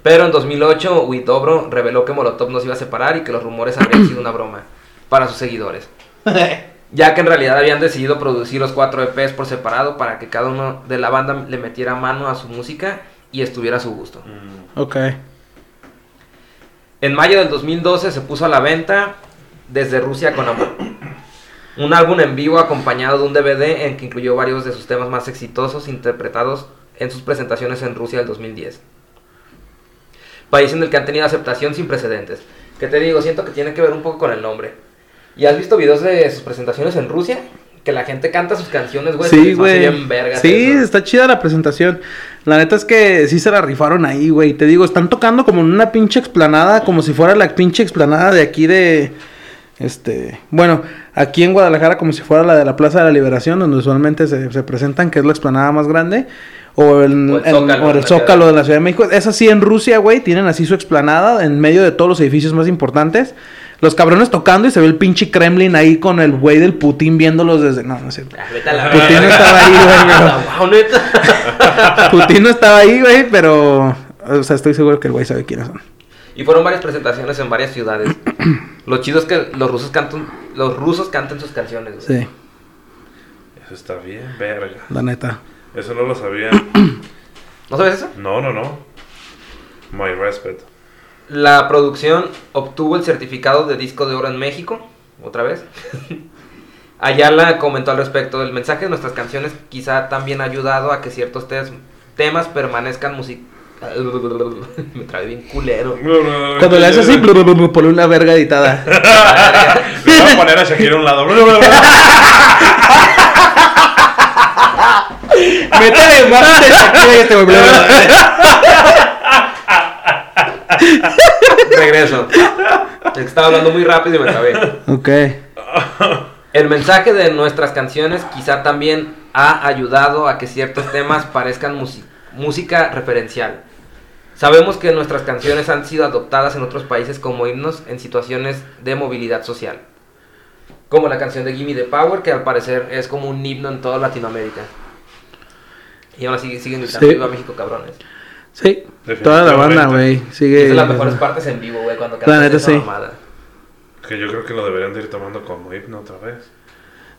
Pero en 2008, Huidobro reveló que Molotov no se iba a separar y que los rumores habrían sido una broma para sus seguidores. <laughs> Ya que en realidad habían decidido producir los cuatro EPs por separado para que cada uno de la banda le metiera mano a su música y estuviera a su gusto. Mm, Ok. En mayo del 2012 se puso a la venta Desde Rusia con Amor. <coughs> Un álbum en vivo acompañado de un DVD en que incluyó varios de sus temas más exitosos interpretados en sus presentaciones en Rusia del 2010. País en el que han tenido aceptación sin precedentes. Que te digo, siento que tiene que ver un poco con el nombre. ¿Y has visto videos de sus presentaciones en Rusia? Que la gente canta sus canciones, güey. Sí, güey. Sí, eso. está chida la presentación. La neta es que sí se la rifaron ahí, güey. Te digo, están tocando como en una pinche explanada, como si fuera la pinche explanada de aquí de. Este. Bueno, aquí en Guadalajara, como si fuera la de la Plaza de la Liberación, donde usualmente se, se presentan, que es la explanada más grande. O el, O el Zócalo, o el Zócalo de la Ciudad de México. Es así en Rusia, güey. Tienen así su explanada en medio de todos los edificios más importantes. Los cabrones tocando y se ve el pinche Kremlin ahí con el güey del Putin viéndolos desde. No, no es cierto. Ah, vete a la Putin no estaba ahí, güey, pero-. <laughs> <laughs> Putin no estaba ahí, güey, pero. O sea, estoy seguro que el güey sabe quiénes son. Y fueron varias presentaciones en varias ciudades. <clears throat> Lo chido es que los rusos cantan, los rusos cantan sus canciones. güey. Sí, Eso está bien, verga. la neta. Eso no lo sabía. <clears throat> ¿No sabes eso? No, no, no. My respect. La producción obtuvo el certificado de disco de oro en México, otra vez. <laughs> Ayala comentó al respecto, el mensaje de nuestras canciones quizá también ha ayudado a que ciertos tes- temas permanezcan music... <laughs> Me trae bien culero. Cuando le haces así, <laughs> ponle una verga editada. Le voy a poner a Shakira a un lado. Métele más de Shakira y este güey, Regreso. Estaba hablando muy rápido y me trabé. Ok. El mensaje de nuestras canciones quizá también ha ayudado a que ciertos temas parezcan música referencial. Sabemos que nuestras canciones han sido adoptadas en otros países como himnos en situaciones de movilidad social. Como la canción de Gimme the Power, que al parecer es como un himno en toda Latinoamérica. Y así siguen gritando Sí. Viva México, cabrones. Sí, toda la banda, güey. Sigue. es de las mejores partes en vivo, güey, cuando La cantan neta, esa sí. mamada. Que yo creo que lo deberían de ir tomando como himno otra vez.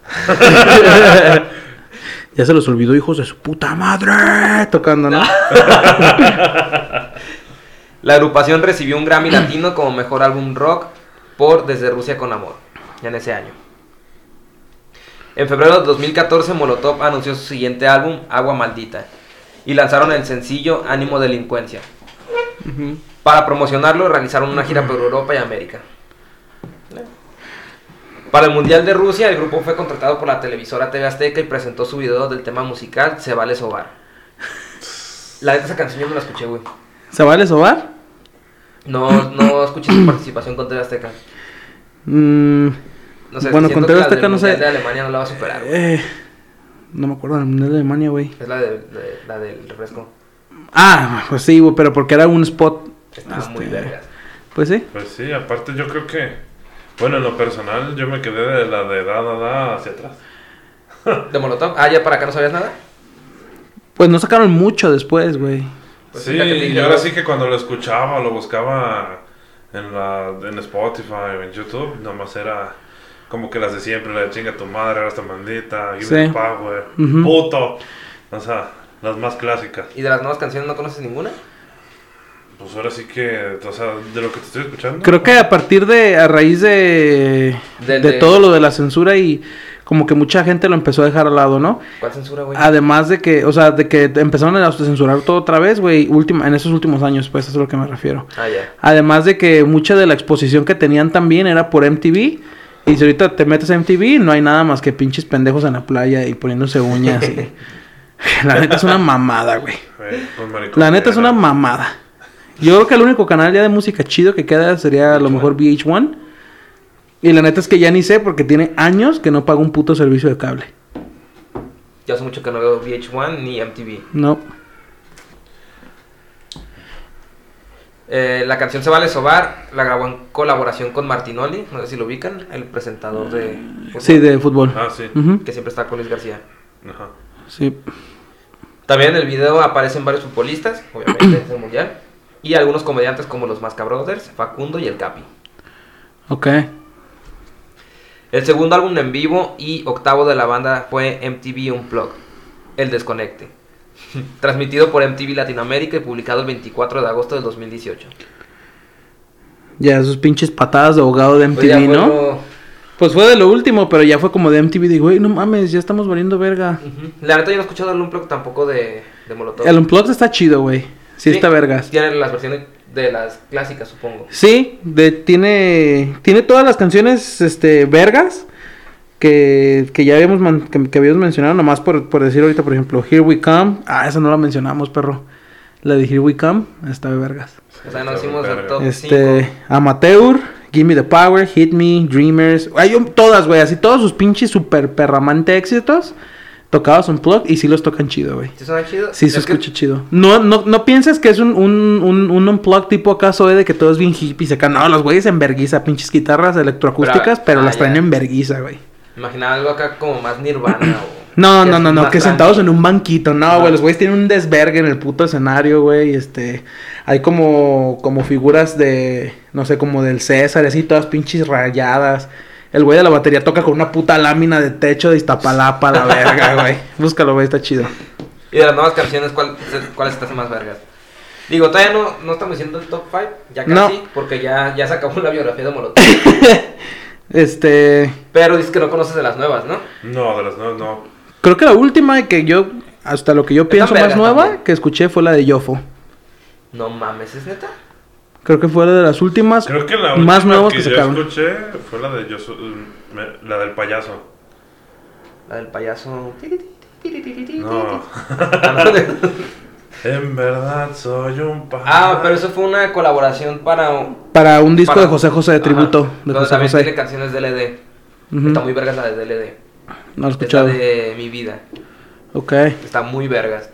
<laughs> Ya se los olvidó, hijos de su puta madre. Tocando, ¿no? <laughs> La agrupación recibió un Grammy Latino como mejor álbum rock por Desde Rusia con Amor, ya en ese año. En febrero de 2014, Molotov anunció su siguiente álbum, Agua Maldita, y lanzaron el sencillo Ánimo Delincuencia. Para promocionarlo, realizaron una gira por Europa y América. Para el Mundial de Rusia, el grupo fue contratado por la televisora TV Azteca y presentó su video del tema musical Se Vale Sobar. La neta, esa canción yo no la escuché, güey. ¿Se vale sobar? No, no escuché su participación con TV Azteca. Mm, No sé, Bueno, con TV Azteca no sé. De Alemania no la va a superar. güey. eh, no me acuerdo del Mundial de Alemania, güey. Es la, de, de- la del refresco. Ah, pues sí, güey, pero porque era un spot. Estaba muy este, vergas. Pues sí. Pues sí, aparte yo creo que, bueno, en lo personal yo me quedé de la de da, da, da hacia atrás. <laughs> ¿De Molotov? Ah, ya para acá no sabías nada. Pues no sacaron mucho después, güey. Pues sí, y ahora sí que cuando lo escuchaba, lo buscaba en, la, en Spotify o en YouTube, nomás era como que las de siempre, la de chinga tu madre, ahora esta mandita, give Sí. me power, puto. O sea, las más clásicas. ¿Y de las nuevas canciones no conoces ninguna? Pues ahora sí que, o sea, de lo que te estoy escuchando. Creo que a partir de, a raíz de, de de- todo lo de la censura y como que mucha gente lo empezó a dejar al lado, ¿no? ¿Cuál censura, güey? Además de que, o sea, de que empezaron a autocensurar todo otra vez, güey, última, en esos últimos años, pues, eso es a lo que me refiero. Ah, ya. Además de que mucha de la exposición que tenían también era por MTV. Y si ahorita te metes a MTV, no hay nada más que pinches pendejos en la playa y poniéndose uñas. y... <laughs> La neta es una mamada, güey. Pues, La neta es una mamada. Yo creo que el único canal ya de música chido que queda sería a lo mejor VH1. Y la neta es que ya ni sé porque tiene años que no pago un puto servicio de cable. Ya hace mucho que no veo VH1 ni MTV. No. Eh, la canción Se Vale Sobar la grabó en colaboración con Martinoli, no sé si lo ubican, el presentador de fútbol, Sí, de fútbol. Ah, sí. Que siempre está con Luis García. Ajá. Sí. También en el video aparecen varios futbolistas, obviamente, <clears throat> del mundial, y algunos comediantes como los Masca Brothers, Facundo y el Capi. Ok. El segundo álbum en vivo y octavo de la banda fue MTV Unplugged, El Desconecte, <laughs> transmitido por MTV Latinoamérica y publicado el 24 de agosto del 2018. Ya esos pinches patadas de abogado de Pues MTV, fue ¿no? lo- Pues fue de lo último, pero ya fue como de MTV. Digo, güey, no mames, ya estamos valiendo verga. La neta yo no he escuchado el Unplugged tampoco de, de Molotov. El Unplugged está chido, güey. Sí, está vergas. Tiene las versiones de las clásicas, supongo. Sí, de, tiene, tiene todas las canciones, este, vergas. Que, que ya habíamos, man- que, que habíamos mencionado, nomás por, por decir ahorita, por ejemplo, Here We Come. Ah, esa no la mencionamos, perro. La de Here We Come, está de vergas. O sea, nos hicimos el top Este, 5. Amateur, Give Me the Power, Hit Me, Dreamers. Hay un- todas, güey, así todos sus pinches super perramante éxitos. Tocados un plug y sí los tocan chido, güey. ¿Sí suena chido? Sí, se Es que- escucha chido. No, no, no pienses que es un, un, un, un unplug tipo acaso de que todo es bien hippie. Se acá. No, los güeyes en verguiza, pinches guitarras electroacústicas, Pero, pero, ah, las traen ya. en verguiza, güey. Imaginaba algo acá como más nirvana o... <clears throat> No, no, no, no, que sentados en un banquito. No, güey, los güeyes tienen un desvergue en el puto escenario, güey. Este, hay como, como figuras de, no sé, como del César, así, todas pinches rayadas. El güey de la batería toca con una puta lámina de techo de Iztapalapa, la <laughs> verga, güey. Búscalo, güey, está chido. Y de las nuevas canciones, ¿cuál, ¿cuáles te hacen más vergas? Digo, todavía no, no estamos haciendo el top 5, ya casi, No. porque ya, ya se acabó la biografía de Molotov. <laughs> Este, Pero dices que no conoces de las nuevas, ¿no? No, de las no, no. creo que la última que yo, hasta lo que yo pienso más nueva también. que escuché fue la de Yofo. No mames, ¿es neta? Creo que fue de las últimas Creo que la más última nuevas que, que, yo sacaron. escuché fue la de yo la del payaso. La del payaso... No. <laughs> <laughs> Ah. En verdad soy un payaso. Ah, pero eso fue una colaboración para... Para un disco para- de José José de Ajá, tributo. de donde José también José. tiene canciones de LD. Está muy vergas la de DLD. No lo he escuchado. de Mi Vida. Ok. Está muy vergas.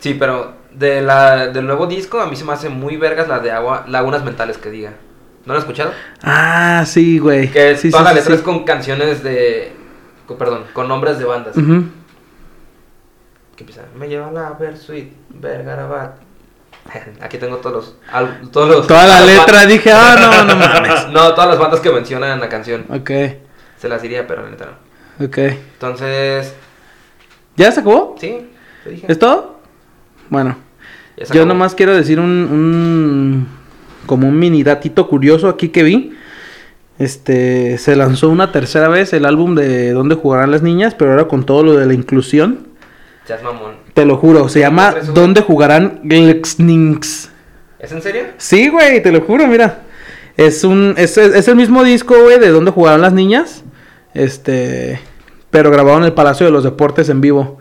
Sí, pero de la, del nuevo disco a mí se me hace muy vergas la de agua, Lagunas Mentales que diga. ¿No lo has escuchado? Ah, sí, güey. Que sí, toda sí, la sí, letra sí. es con canciones de... con- perdón, con nombres de bandas. Ujú. Que empieza, me lleva la Versuit, Vergarabat. <laughs> Aquí tengo todos los... al- todos los Toda la letra, dije, ah, no, no <laughs> mames. No, todas las bandas que mencionan en la canción. Ok, Se las diría, pero la neta no. ok. Entonces, ¿Ya se acabó? sí, te dije. ¿Es todo? Bueno, yo nomás quiero decir un, un. como un mini datito curioso aquí que vi. Este. Se lanzó una tercera vez el álbum de Dónde jugarán las niñas, pero ahora con todo lo de la inclusión. Seas mamón. Te lo juro, se llama. ¿Dónde jugarán Glexninks? ¿Es en serio? Sí, güey, te lo juro, mira. Es un es, es el mismo disco, güey, de donde jugaron las niñas. Este, pero grabado en el Palacio de los Deportes en vivo.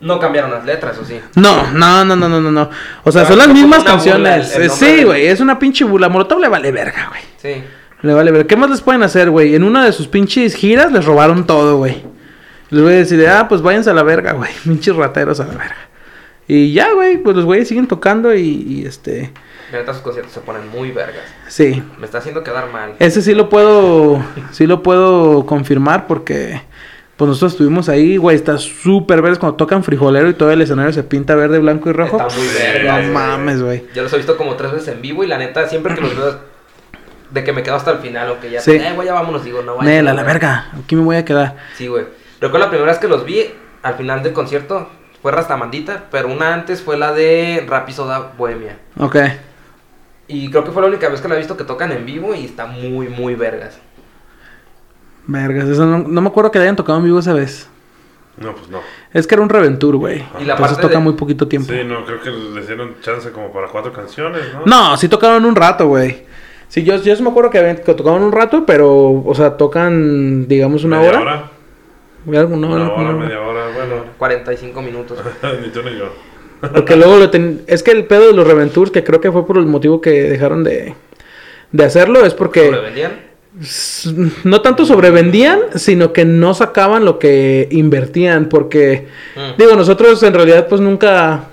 No cambiaron las letras, ¿o sí? No, no, no, no, no, no, no. O sea, son las mismas canciones. el- el nombre sí, güey, es una pinche bula. Molotov le vale verga, güey. Sí. Le vale verga. ¿Qué más les pueden hacer, güey? En una de sus pinches giras les robaron todo, güey. Les voy a decir, ah, pues váyanse a la verga, güey. <laughs> Pinches rateros a la verga. Y ya, güey, pues los güeyes siguen tocando y, y, este, La neta, sus conciertos se ponen muy vergas. sí. Me está haciendo quedar mal. Ese sí lo puedo, sí lo puedo confirmar porque pues nosotros estuvimos ahí, güey, está súper verde cuando tocan frijolero y todo el escenario se pinta verde, blanco y rojo. Está muy vergas. No mames, güey. Yo los he visto como tres veces en vivo y la neta, siempre que los veo, de que me quedo hasta el final, aunque ya, Sí. eh, güey, ya vámonos, digo, no vaya. Nel, a la verga, aquí me voy a quedar. Sí, güey. Recuerdo la primera vez que los vi, al final del concierto, fue Rastamandita, pero una antes fue la de Rapisoda Bohemia. Ok. Y creo que fue la única vez que la he visto que tocan en vivo y está muy, muy vergas. Vergas, eso no, no me acuerdo que le hayan tocado en vivo esa vez. No, pues no. Es que era un reventur, güey. Y la Entonces parte toca de- muy poquito tiempo. Sí, no, creo que les dieron chance como para cuatro canciones, ¿no? No, sí tocaron un rato, güey. Sí, yo, yo sí me acuerdo que, que tocaban un rato, pero, o sea, tocan, digamos, una ¿Media hora. hora? Algo, no, Una no, hora, no. media hora, bueno. 45 minutos. <laughs> ni tú ni yo. Porque luego lo ten... Es que el pedo de los Reventures, que creo que fue por el motivo que dejaron de, de hacerlo, es ¿Lo porque... vendían? s- no tanto sobrevendían, sino que no sacaban lo que invertían, porque, Mm. digo, nosotros en realidad pues nunca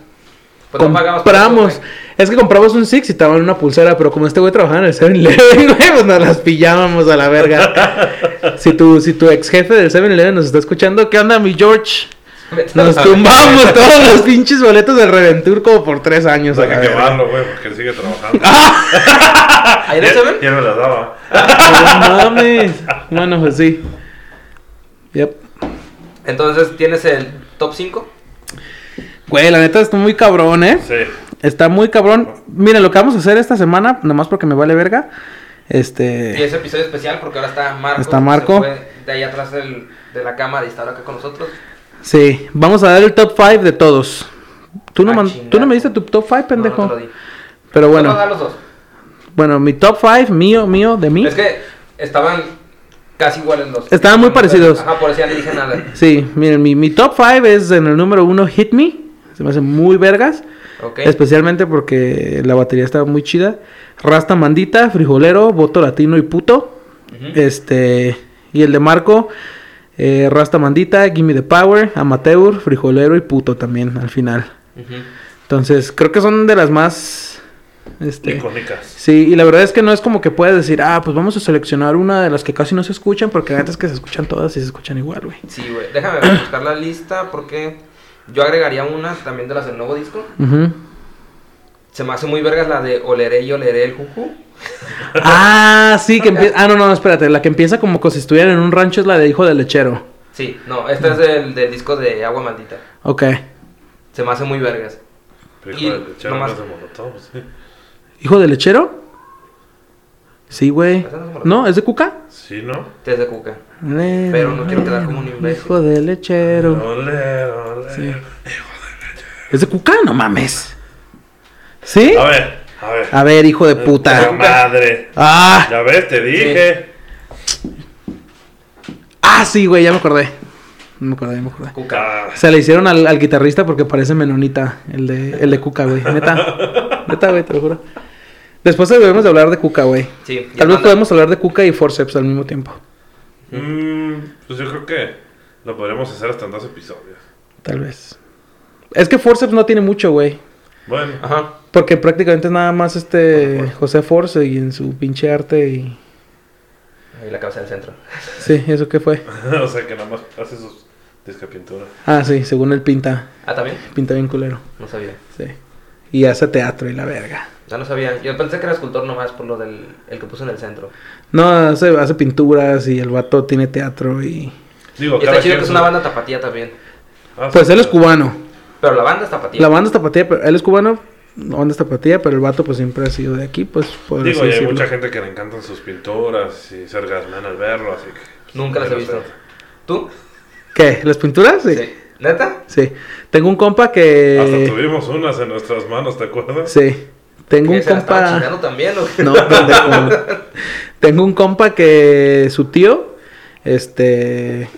Pues no compramos. eso, Es que compramos un Six y te daban una pulsera, pero como este güey trabajaba en el 7-Eleven, <laughs> güey, pues nos las pillábamos a la verga. <laughs> si, tu, si tu ex jefe del 7-Eleven nos está escuchando, ¿qué onda, mi George? Nos tumbamos <laughs> todos los pinches boletos del Reventur como por tres años. a Hay que quemarlo, güey, porque él sigue trabajando. ¿Ahí en el Seven? Ya me las daba. No mames. Bueno, pues sí. Yep. Entonces, ¿tienes el top 5? Güey, la neta está muy cabrón, ¿eh? Sí. Está muy cabrón. Miren, lo que vamos a hacer esta semana, nomás porque me vale verga. Y Este. es episodio especial porque ahora está Marco. Está Marco. de ahí atrás del- de la cámara y está ahora acá con nosotros. Sí, vamos a dar el top 5 de todos. Tú no, Ah, man- tú no me diste tu top 5, pendejo. No, no te lo di. Pero bueno, dar los dos. bueno, mi top 5, mío, mío, de mí. Es que estaban casi iguales los. Estaban muy parecidos. Ajá, por eso ya no dije nada. Sí, miren, mi, mi top 5 es en el número 1 Hit Me. Se me hace muy vergas. Ok. Especialmente porque la batería estaba muy chida. Rasta Mandita, Frijolero, Voto Latino y Puto. Ujú. Este. Y el de Marco, eh, Rasta Mandita, Gimme the Power, Amateur, Frijolero y Puto también al final. Ujú. Entonces, creo que son de las más. Este, Icónicas. Sí, y la verdad es que no es como que puedas decir, ah, pues vamos a seleccionar una de las que casi no se escuchan, porque la neta es que se escuchan todas y se escuchan igual, güey. Sí, güey. Déjame buscar la lista porque yo agregaría una también de las del nuevo disco. Se me hace muy vergas la de Oleré y Oleré el Juju. <laughs> Ah, sí, que empieza. Ah, no, no, espérate. La que empieza como que si estuvieran en un rancho es la de Hijo del Lechero. Sí, no, esta es del, del disco de Agua Maldita. Ok. Se me hace muy vergas. Pero Y hijo de lechero nomás- no es de Molotov, sí. ¿Hijo del Lechero? Sí, güey. No es Molotov. ¿No? ¿Es de Cuca? Sí, ¿no? Te es de Cuca. Pero no quiero quedar como un imbécil. Hijo del Lechero. Ole, ole. Sí. ¿Es de Cuca? No mames. ¿Sí? A ver, a ver. A ver, hijo de ¡La puta. madre! Ah, Ya ves, te dije. ah, sí, güey, ya me acordé. No me acordé, ya me acordé. Cuca. Ah, Se le hicieron al, al guitarrista porque parece menonita, el de, el de Cuca, güey. Neta. <laughs> Neta, güey, te lo juro. Después debemos de hablar de Cuca, güey. Sí, Tal vez manda. podemos hablar de Cuca y Forceps al mismo tiempo. Mm, pues yo creo que lo podríamos hacer hasta en dos episodios. Tal vez. Es que Forceps no tiene mucho, güey. Bueno, Ajá. Porque prácticamente es nada más este Force. José Force y en su pinche arte y... Ahí la cabeza del centro. Sí, ¿eso qué fue? <laughs> o sea que nada más hace sus discapinturas. Ah, sí, según él pinta. Ah, también. Pinta bien culero. No sabía. Sí. Y hace teatro y la verga. Ya no sabía. Yo pensé que era escultor nomás por lo del el que puso en el centro. No, hace, hace pinturas y el vato tiene teatro y... Digo, Y está chido que es una banda tapatía también. Ah, Pues sí, él es cubano. Pero la banda es tapatía. La banda es tapatía, pero él es cubano, la banda es tapatía, pero el vato pues siempre ha sido de aquí, pues por Digo, y hay mucha gente que le encantan sus pinturas y ser gasman al verlo, así que... Nunca las he visto. ¿Tú? ¿Qué? ¿Las pinturas? Sí. Sí. ¿Neta? Tengo un compa Hasta que... tuvimos unas en nuestras manos, ¿te acuerdas? Sí. Tengo un ¿Qué, se la estaban compa... también o? No. Tengo un compa que su tío, este,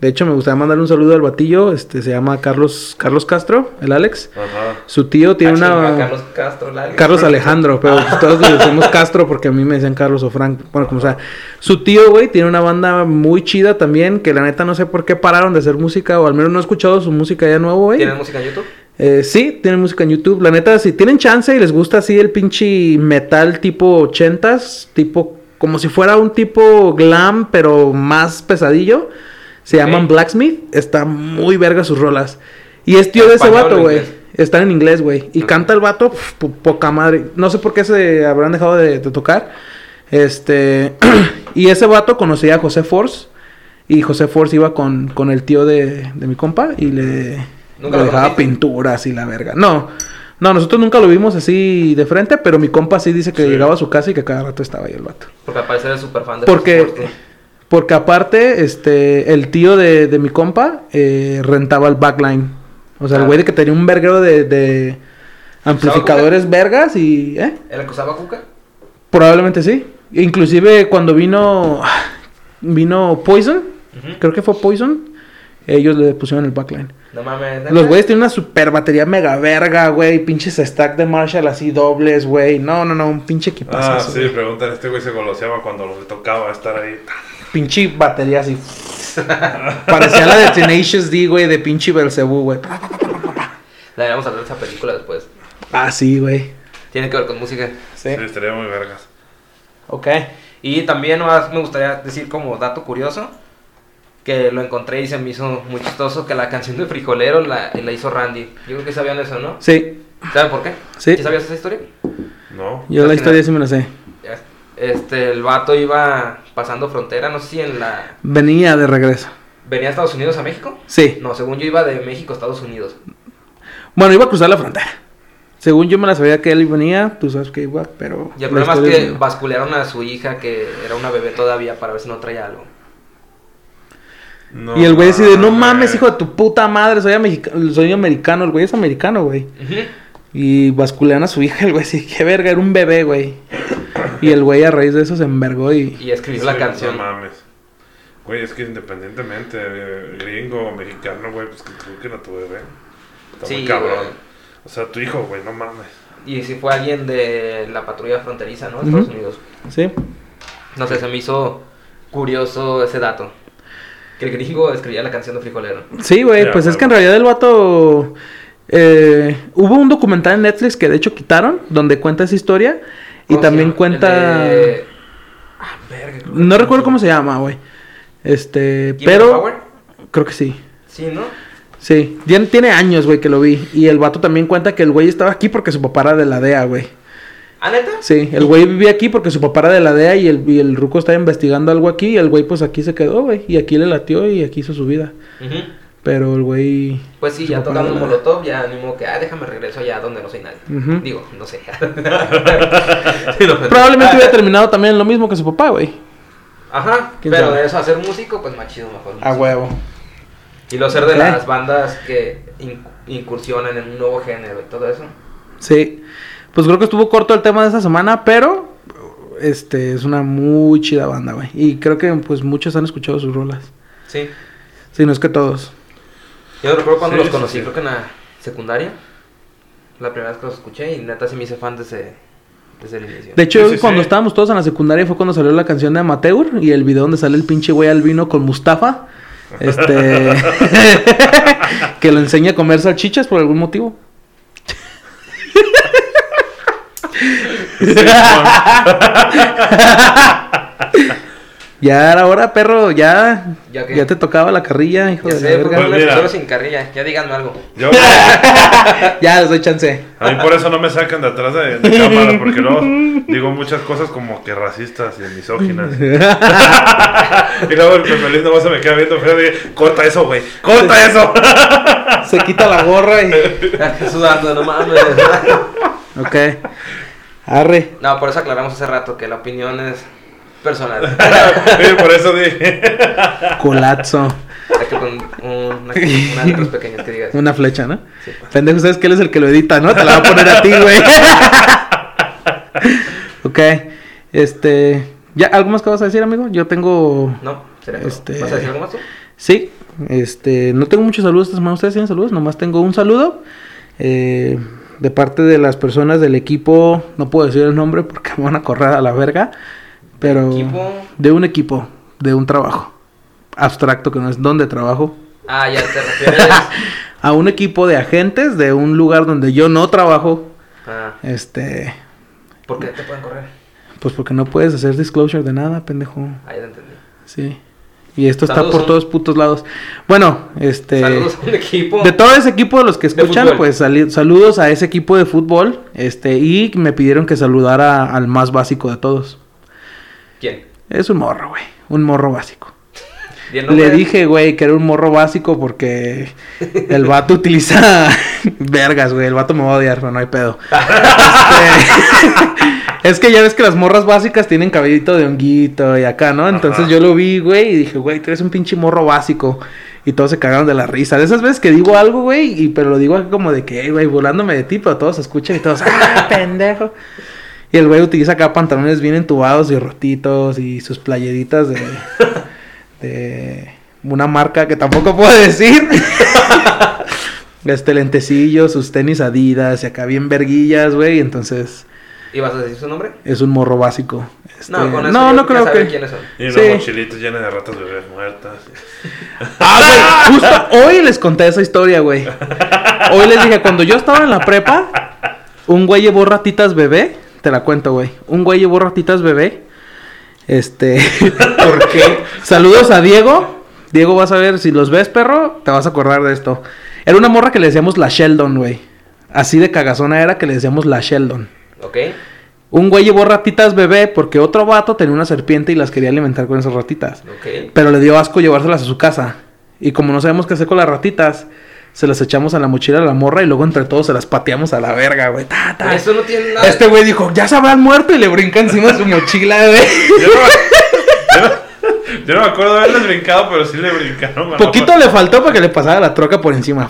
de hecho me gustaría mandar un saludo al batillo, este, se llama Carlos, Carlos Castro, el Alex. Ajá. Su tío tiene Ah, una... Carlos Castro, la- Carlos Alejandro, pero pues todos le decimos Castro porque a mí me decían Carlos o Frank, bueno, como sea. Su tío, güey, tiene una banda muy chida también, que la neta no sé por qué pararon de hacer música, o al menos no he escuchado su música ya nuevo, güey. ¿Tienes música en YouTube? Eh, sí, tienen música en YouTube. La neta, si tienen chance y les gusta así el pinche metal tipo 80s, tipo como si fuera un tipo glam, pero más pesadillo, se llaman Blacksmith. Está muy verga sus rolas. Y es tío de ese ¿Español vato, güey. Están en inglés, güey. Y canta el vato, pf, poca madre. No sé por qué se habrán dejado de, de tocar. Este. <clears throat> y ese vato conocía a José Force. Y José Force iba con, con el tío de, de mi compa y le, ¿Nunca le lo dejaba pinturas y la verga. No, no, nosotros nunca lo vimos así de frente, pero mi compa sí dice que Sí. llegaba a su casa y que cada rato estaba ahí el vato. Porque al parecer es súper fan de Porque, los sports, porque aparte, este, el tío de, de mi compa eh, rentaba el backline. O sea, el Ah. güey de que tenía un verguero de, de amplificadores vergas y, ¿eh? ¿El que usaba Cuca? Probablemente sí. Inclusive cuando vino, vino Poison, creo que fue Poison, Ellos le pusieron el backline. No mames. Los güeyes tienen una super batería mega verga, güey. Pinches stack de Marshall así dobles, güey. No, no, no, un pinche equipazo. Ah, sí, preguntan, este güey se goloseaba cuando le tocaba estar ahí. Pinche batería así. Parecía la de Tenacious D, güey, de pinche Belzebú, güey. Deberíamos hablar de esa película después. Ah, sí, güey. Tiene que ver con música. Sí. Sí, estaría muy vergas. Ok. Y también más me gustaría decir como dato curioso que lo encontré y se me hizo muy chistoso que la canción de Frijolero la, la hizo Randy. Yo creo que sabían eso, ¿no? Sí, ¿Saben por qué? Sí. sabías esa historia? ¿No? yo la historia sí me la sé. Este, el vato iba pasando frontera, no sé si en la... Venía de regreso. ¿Venía a Estados Unidos a México? Sí. No, según yo iba de México a Estados Unidos. Bueno, iba a cruzar la frontera. Según yo me la sabía que él venía, tú sabes que iba, pero... Y el problema es que no. basculearon a su hija, que era una bebé todavía, para ver si no traía algo. No Y el güey así de, no mames. hijo de tu puta madre, soy, soy americano. El güey es americano, güey. Y basculean a su hija, el güey así, qué verga, era un bebé, güey. Y el güey a raíz de eso se envergó y... Y escribió la canción. No mames. Güey, es que independientemente, eh, gringo o mexicano, güey, pues que creo que no tu bebé. Está muy Sí, cabrón. güey. O sea, tu hijo, güey, no mames. Y si fue alguien de la patrulla fronteriza, ¿no? Estados Unidos. Sí. No sé, se me hizo curioso ese dato. Que el gringo escribía la canción de Frijolero. Sí, güey, pues es que en realidad el vato... eh, hubo un documental en Netflix que de hecho quitaron, donde cuenta esa historia. Y ¿Cómo se también cuenta... De- Ah, verga, No recuerdo cómo se llama, güey. Este, ¿Give Me pero... Power? Creo que sí. Sí, ¿no? Sí, tiene, tiene años, güey, que lo vi. Y el vato también cuenta que el güey estaba aquí porque su papá era de la DEA, güey. ¿Ah, neta? Sí, el güey vivía aquí porque su papá era de la DEA y el, y el ruco estaba investigando algo aquí. Y el güey, pues aquí se quedó, güey. Y aquí le latió y aquí hizo su vida. Pero el güey. Pues sí, ya tocando un molotov, ya ni modo que, ah, déjame regreso allá donde no soy nadie. Digo, no sé. <laughs> Sí, lo- Probablemente Ah, hubiera terminado también lo mismo que su papá, güey. Ajá, ¿Quién pero sabe? de eso a ser músico, pues más chido, mejor. A músico. huevo. Y lo ser de las bandas que in- incursionan en un nuevo género y todo eso. Sí. Pues creo que estuvo corto el tema de esta semana, pero. Este, es una muy chida banda, güey. Y creo que, pues, muchos han escuchado sus rolas. Sí. Sí, no es que todos. Yo recuerdo cuando Sí, los conocí, sí. creo que en la secundaria. La primera vez que los escuché y neta sí me hice fan desde, desde el inicio. De hecho, Sí, sí, cuando sí. estábamos todos en la secundaria fue cuando salió la canción de Amateur y el video donde sale el pinche güey albino con Mustafa. Este. <laughs> <laughs> que lo enseña a comer salchichas por algún motivo. Ya era hora, perro, ya. ¿Ya te tocaba la carrilla, hijo ya de sé, la verga. Pues episodio sin carrilla. Ya díganme algo. Yo, <laughs> Ya les doy chance. a mí por eso no me sacan de atrás de, de cámara, porque luego digo muchas cosas como que racistas y misóginas. <laughs> <laughs> y luego el Feliz nomás se me queda viendo feo y corta eso, güey, corta eso. Se quita la gorra y. Sudando, no mames. Ok. Arre. no, por eso aclaramos hace rato que la opinión es personal. <laughs> Sí, por eso dije. Colapso. Hay que poner un- una, unas letras pequeñas que digas. Una flecha, ¿no? Sí. Pendejo, ¿sabes que él es el que lo edita, no? Te la va a poner a ti, güey. <laughs> ok. Este. ¿Ya algo más que vas a decir, amigo? Yo tengo. No, sería todo. Este- ¿Vas a decir algo más tú? Sí. Este. No tengo muchos saludos esta semana. ¿Ustedes tienen saludos? Nomás tengo un saludo. eh, de parte de las personas del equipo. No puedo decir el nombre porque <laughs> me van a correr a la verga. Pero. ¿Equipo? De un equipo. De un trabajo. Abstracto que no es donde trabajo. Ah, ya te refieres. <laughs> A un equipo de agentes de un lugar donde yo no trabajo. Ah, Este. ¿por qué te pueden correr? Pues porque no puedes hacer disclosure de nada, pendejo. Ah, ya te entendí. Sí. Y esto Saludos está por todos putos lados. Bueno, este. Saludos a un equipo. De todo ese equipo de los que escuchan, pues saludos a ese equipo de fútbol. Este, y me pidieron que saludara al más básico de todos. ¿Quién? Es un morro, güey. Un morro básico. <laughs> Le dije, güey, que era un morro básico porque el <laughs> vato utiliza <laughs> vergas, güey. El vato me va a odiar, pero no hay pedo. Este, es que ya ves que las morras básicas tienen cabellito de honguito y acá, ¿no? Entonces Ajá. yo lo vi, güey, y dije, güey, tú eres un pinche morro básico. Y todos se cagaron de la risa. De esas veces que digo algo, güey, y pero lo digo así como de que, "Ey, güey, volándome de ti, pero todos escuchan y todos, ¡ah, <laughs> pendejo! Y el güey utiliza acá pantalones bien entubados y rotitos y sus playeritas de. de una marca que tampoco puedo decir. <laughs> este lentecillo, sus tenis Adidas y acá bien verguillas, güey. Entonces, ¿Ibas a decir su nombre? es un morro básico. Este, No, con eso no, yo no creo saben que. quiénes son. Y una Sí. mochilita llena de ratas bebés muertas. Ah, güey, justo hoy les conté esa historia, güey. Hoy les dije, cuando yo estaba en la prepa, un güey llevó ratitas bebé. Te la cuento, güey. Un güey llevó ratitas bebé. Este. <laughs> ¿Por qué? Saludos a Diego. Diego, vas a ver, si los ves, perro, te vas a acordar de esto. Era una morra que le decíamos la Sheldon, güey. Así de cagazona era que le decíamos la Sheldon. ¿Ok? Un güey llevó ratitas bebé porque otro vato tenía una serpiente y las quería alimentar con esas ratitas. Ok. Pero le dio asco llevárselas a su casa. Y como no sabemos qué hacer con las ratitas, se las echamos a la mochila de la morra y luego entre todos se las pateamos a la verga, güey. Ta, ta. Eso no tiene nada. Este güey dijo, ya se habrán muerto y le brinca encima de su mochila, <laughs> güey. Yo no, me- yo no- yo no me acuerdo de haberles brincado, pero sí le brincaron. a la Poquito le faltó para que le pasara la troca por encima.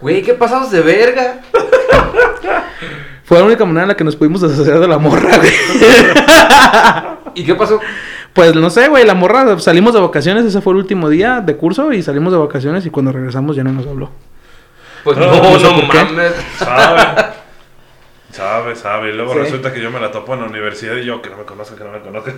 Güey, ¿qué pasados de verga? <laughs> Fue la única manera en la que nos pudimos deshacer de la morra, güey. <laughs> ¿Y qué pasó? Pues no sé, güey, la morra salimos de vacaciones, ese fue el último día de curso y salimos de vacaciones y cuando regresamos ya no nos habló. Pues No, no, no mames. Sabe. <laughs> Sabe, sabe. Y luego Sí. resulta que yo me la topo en la universidad y yo que no me conozca, que no me conozca.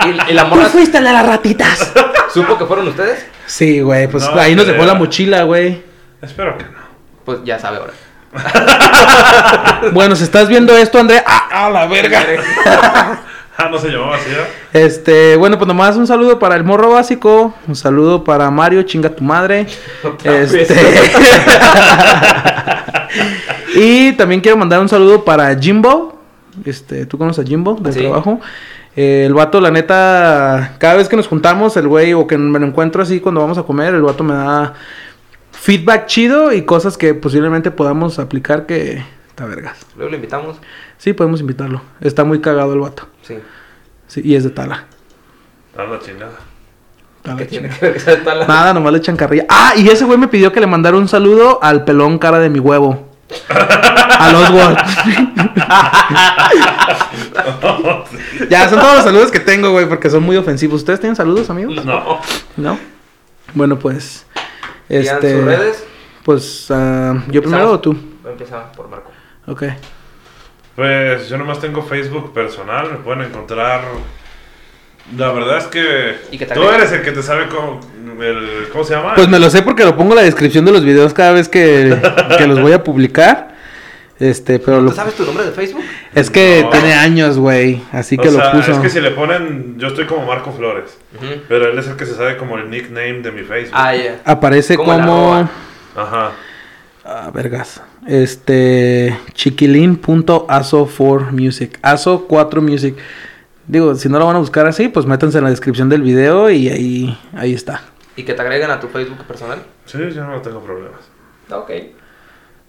<laughs> ¿Y, y la morra fuiste el de las ratitas? supo que fueron ustedes? Sí, güey, pues No, ahí nos dejó la mochila, güey. Espero que no. Pues ya sabe ahora. <laughs> Bueno, si estás viendo esto, André, ¡ah, a la verga! <laughs> Ah, no se llamaba así, ¿eh? Este, bueno, pues nomás un saludo para el morro básico, un saludo para Mario, chinga tu madre. Este. <laughs> y también quiero mandar un saludo para Jimbo. Este, ¿tú conoces a Jimbo del Sí. trabajo? Eh, el vato, la neta, cada vez que nos juntamos, el güey, o que me lo encuentro así cuando vamos a comer, el vato me da feedback chido y cosas que posiblemente podamos aplicar que está vergas. Luego lo invitamos. Sí, podemos invitarlo. Está muy cagado el vato. Sí. Sí, y es de Tala. A la chingada. Tala ¿Qué tiene chingada. que ver que sea de tal? Nada, nomás le echan carrilla. Ah, y ese güey me pidió que le mandara un saludo al pelón cara de mi huevo. <laughs> Al Oswald. <laughs> ya, son todos los saludos que tengo, güey, porque son muy ofensivos. ¿Ustedes tienen saludos, amigos? No. ¿No? Bueno, pues. Este. sus redes. Pues, ah, ¿yo primero o tú? Empieza por Marco. Ok. Pues yo nomás tengo Facebook personal, me pueden encontrar. La verdad es que ¿Y tú eres el que te sabe cómo, el, ¿cómo se llama? Pues me lo sé porque lo pongo en la descripción de los videos cada vez que, que los voy a publicar. Este, pero lo, ¿Tú sabes tu nombre de Facebook? es que No. tiene años, güey. Así o que sea, lo puso. es que si le ponen, yo estoy como Marco Flores, pero él es el que se sabe como el nickname de mi Facebook. Ah, ya. Aparece Como. Ajá. Ah, vergas. Este. Chiquilín.aso4music. Aso4music. Digo, si no lo van a buscar así, pues métanse en la descripción del video y ahí, ahí está. ¿Y que te agreguen a tu Facebook personal? Sí, yo no tengo problemas. Ok.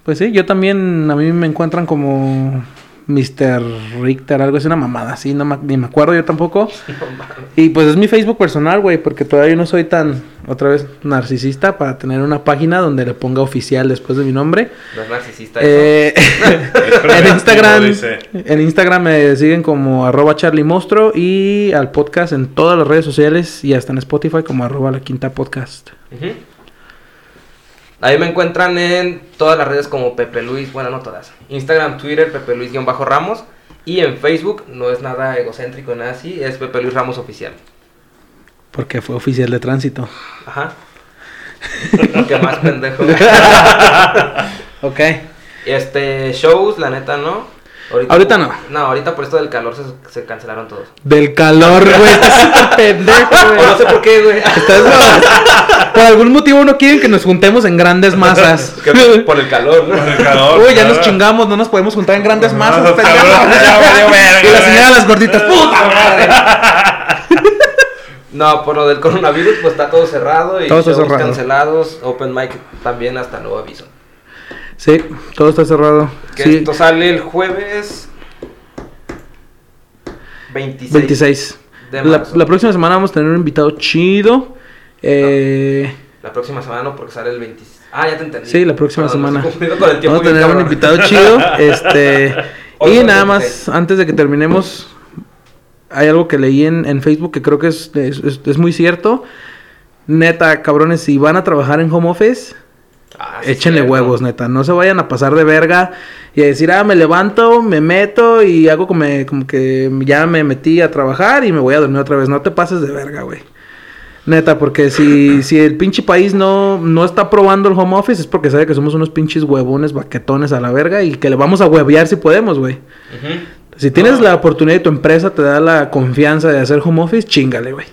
Pues sí, yo también, a mí me encuentran como Mr. Richter, algo así, una mamada, así, no me- ni me acuerdo yo tampoco. <laughs> Y pues es mi Facebook personal, güey, porque todavía no soy tan, otra vez, narcisista para tener una página donde le ponga oficial después de mi nombre. No es narcisista. Eh, <laughs> en Instagram, dice. en Instagram me siguen como arroba Charlie Monstruo y al podcast en todas las redes sociales y hasta en Spotify como arroba la quinta podcast. Ahí me encuentran en todas las redes como Pepe Luis, bueno, no todas. Instagram, Twitter, Pepe Luis-Ramos. Y en Facebook, no es nada egocéntrico, nada así, es Pepe Luis Ramos Oficial. Porque fue oficial de tránsito. Ajá. <laughs> ¿Qué más, pendejo? <laughs> Ok. Este, shows, la neta, ¿no? Ahorita no. No, ahorita por esto del calor se, se cancelaron todos. Del calor, güey. Estás <laughs> súper pendejo, O no güey. sé por qué, güey. Estás- Por algún motivo no quieren que nos juntemos en grandes masas. <laughs> Por el calor, ¿no? Por el calor. Uy, ya nos chingamos, no nos podemos juntar en grandes masas, No, cabrón, ya Y la güey. señora de las gorditas, puta madre. <laughs> No, por lo del coronavirus, pues está todo cerrado y Todo está shows cerrado. cancelados. Open mic también hasta nuevo aviso. Sí, todo está cerrado. Que Sí, esto sale el jueves 26. 26. de La, marzo. la próxima semana vamos a tener un invitado chido. Eh, La próxima semana no, porque sale el 20. Ah, ya te entendí. Sí, la próxima semana. <laughs> Vamos a tener un invitado chido. <laughs> Este. Hoy y nada más, 26. antes de que terminemos, hay algo que leí en, en Facebook que creo que es, es, es- es muy cierto. Neta, cabrones, si van a trabajar en home office, Ah, sí, échenle cierto. huevos, neta. No se vayan a pasar de verga y a decir, ah, me levanto, me meto y hago como, como que ya me metí a trabajar y me voy a dormir otra vez. No te pases de verga, güey. Neta, porque si, <laughs> si el pinche país no, no está probando el home office es porque sabe que somos unos pinches huevones, baquetones a la verga y que le vamos a huevear si podemos, güey. Si tienes No. la oportunidad y tu empresa te da la confianza de hacer home office, chingale, güey.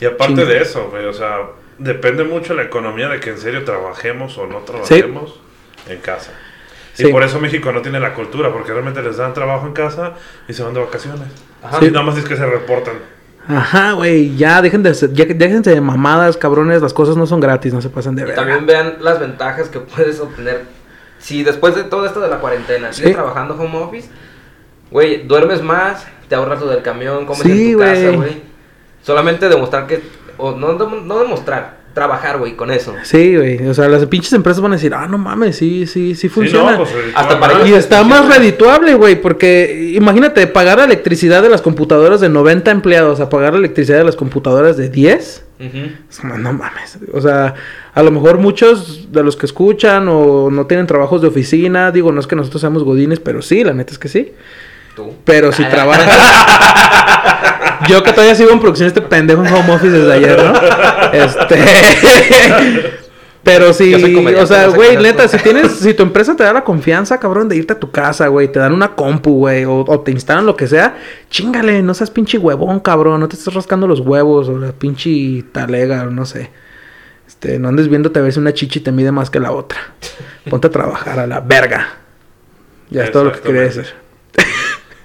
Y aparte de eso, güey, o sea, depende mucho la economía de que en serio trabajemos o no trabajemos en casa. Sí. Y por eso México no tiene la cultura, porque realmente les dan trabajo en casa y se van de vacaciones. Ajá. Y nada más es que se reportan. Ajá, güey, ya, dejen de, ser- ya que- déjense de mamadas, cabrones, las cosas no son gratis, no se pasen de Y verga. también vean las ventajas que puedes obtener. Si después de todo esto de la cuarentena sigues Sí. trabajando home office, güey, duermes más, te ahorras lo del camión, comes Sí, en tu casa, güey. güey. Solamente demostrar que, o no, no demostrar, trabajar, güey, con eso. Sí, güey, o sea, las pinches empresas van a decir, ah, no mames, sí, sí, sí funciona. Sí, no, pues. Hasta para y está funciona. más redituable, güey, porque imagínate pagar la electricidad de las computadoras de 90 empleados a pagar la electricidad de las computadoras de 10. Ujú. Es como, no mames. O sea, a lo mejor muchos de los que escuchan o no tienen trabajos de oficina, digo, no es que nosotros seamos godines, pero sí, la neta es que sí. Tú. Pero si <laughs> trabajas. Yo que todavía sigo en producción este pendejo en home office desde ayer, ¿no? Este. <laughs> Pero comediante, o sea, güey, neta, si tienes, <laughs> si tu empresa te da la confianza, cabrón, de irte a tu casa, güey, te dan una compu, güey, o, o te instalan lo que sea, chingale, no seas pinche huevón, cabrón, no te estés rascando los huevos, o la pinche talega, o no sé. Este, no andes viéndote a ver si una chichi te mide más que la otra. Ponte a trabajar a la verga. Ya es todo lo que quería decir.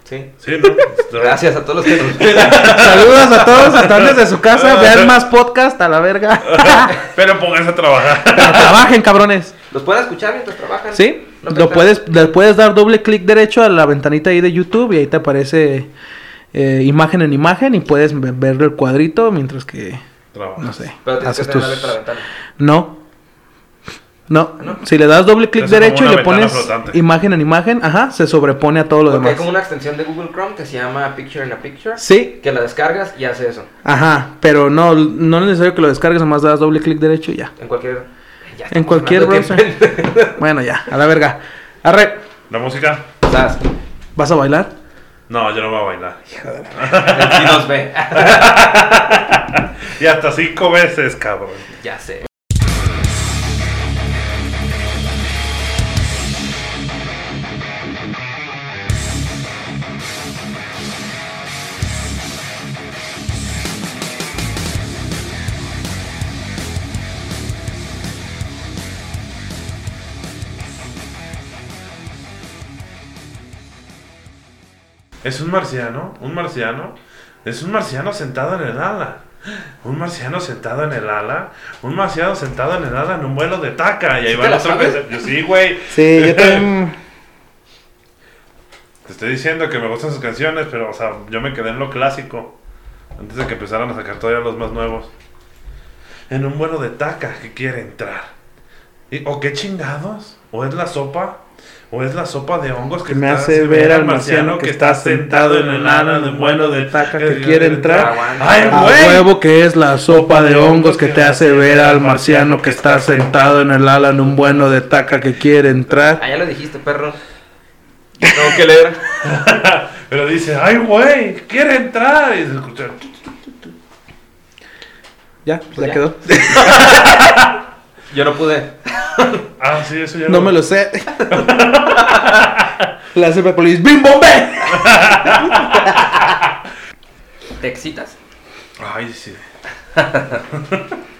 Sí. Sí, ¿no? <laughs> Gracias a todos los que nos <laughs> Saludos a todos, están desde su casa, vean más podcast a la verga. <laughs> Pero pónganse a trabajar. Pero trabajen, cabrones. ¿Los pueden escuchar mientras trabajan? Sí, No lo puedes, le puedes dar doble clic derecho a la ventanita ahí de YouTube y ahí te aparece eh, imagen en imagen y puedes ve- ver el cuadrito mientras que, Trabajar. no sé, Pero tienes que haces tener tus... abierta la ventana. No. No, ¿No? si le das doble clic derecho y le pones flotante. imagen en imagen, ajá, se sobrepone a todo lo Porque hay demás. como una extensión de Google Chrome que se llama Picture in a Picture. Sí, Que la descargas y hace eso. ajá, pero no, no es necesario que lo descargues, nomás das doble clic derecho y ya. En cualquier. Ya En cualquier que- Bueno, ya, a la verga. Arre, ¿La música? Sas, ¿vas a bailar? No, yo no voy a bailar. sí <laughs> nos ve. Y hasta cinco veces, cabrón. ya sé. Es un marciano, un marciano. Es un marciano sentado en el ala. Un marciano sentado en el ala. Un marciano sentado en el ala en un vuelo de taca. Y ahí ¿Sí va el la otro sabes? que se- yo Sí, güey. Sí, yo también... Te estoy diciendo que me gustan sus canciones, pero, o sea, yo me quedé en lo clásico. Antes de que empezaran a sacar todavía los más nuevos. En un vuelo de taca que quiere entrar. Y- ¿O qué chingados? ¿O es la sopa? ¿O es la sopa de hongos que Que me hace ver ve al marciano que está sentado en el ala de un vuelo de taca que quiere entrar? Aguanta. ¡Ay, güey! huevo que es la sopa de hongos que te hace ver al marciano que está sentado en el ala en un bueno de taca que quiere entrar. Ah, ya lo dijiste, perro. Tengo que leer. <laughs> Pero dice, ¡ay, güey! ¡Quiere entrar! Y se escucha. Ya, Pues ya ya. quedó. <laughs> Yo no pude. Ah, sí, eso ya No me lo sé. <laughs> La Police. ¡Bim bombe! ¿Te excitas? Ay, sí. <laughs>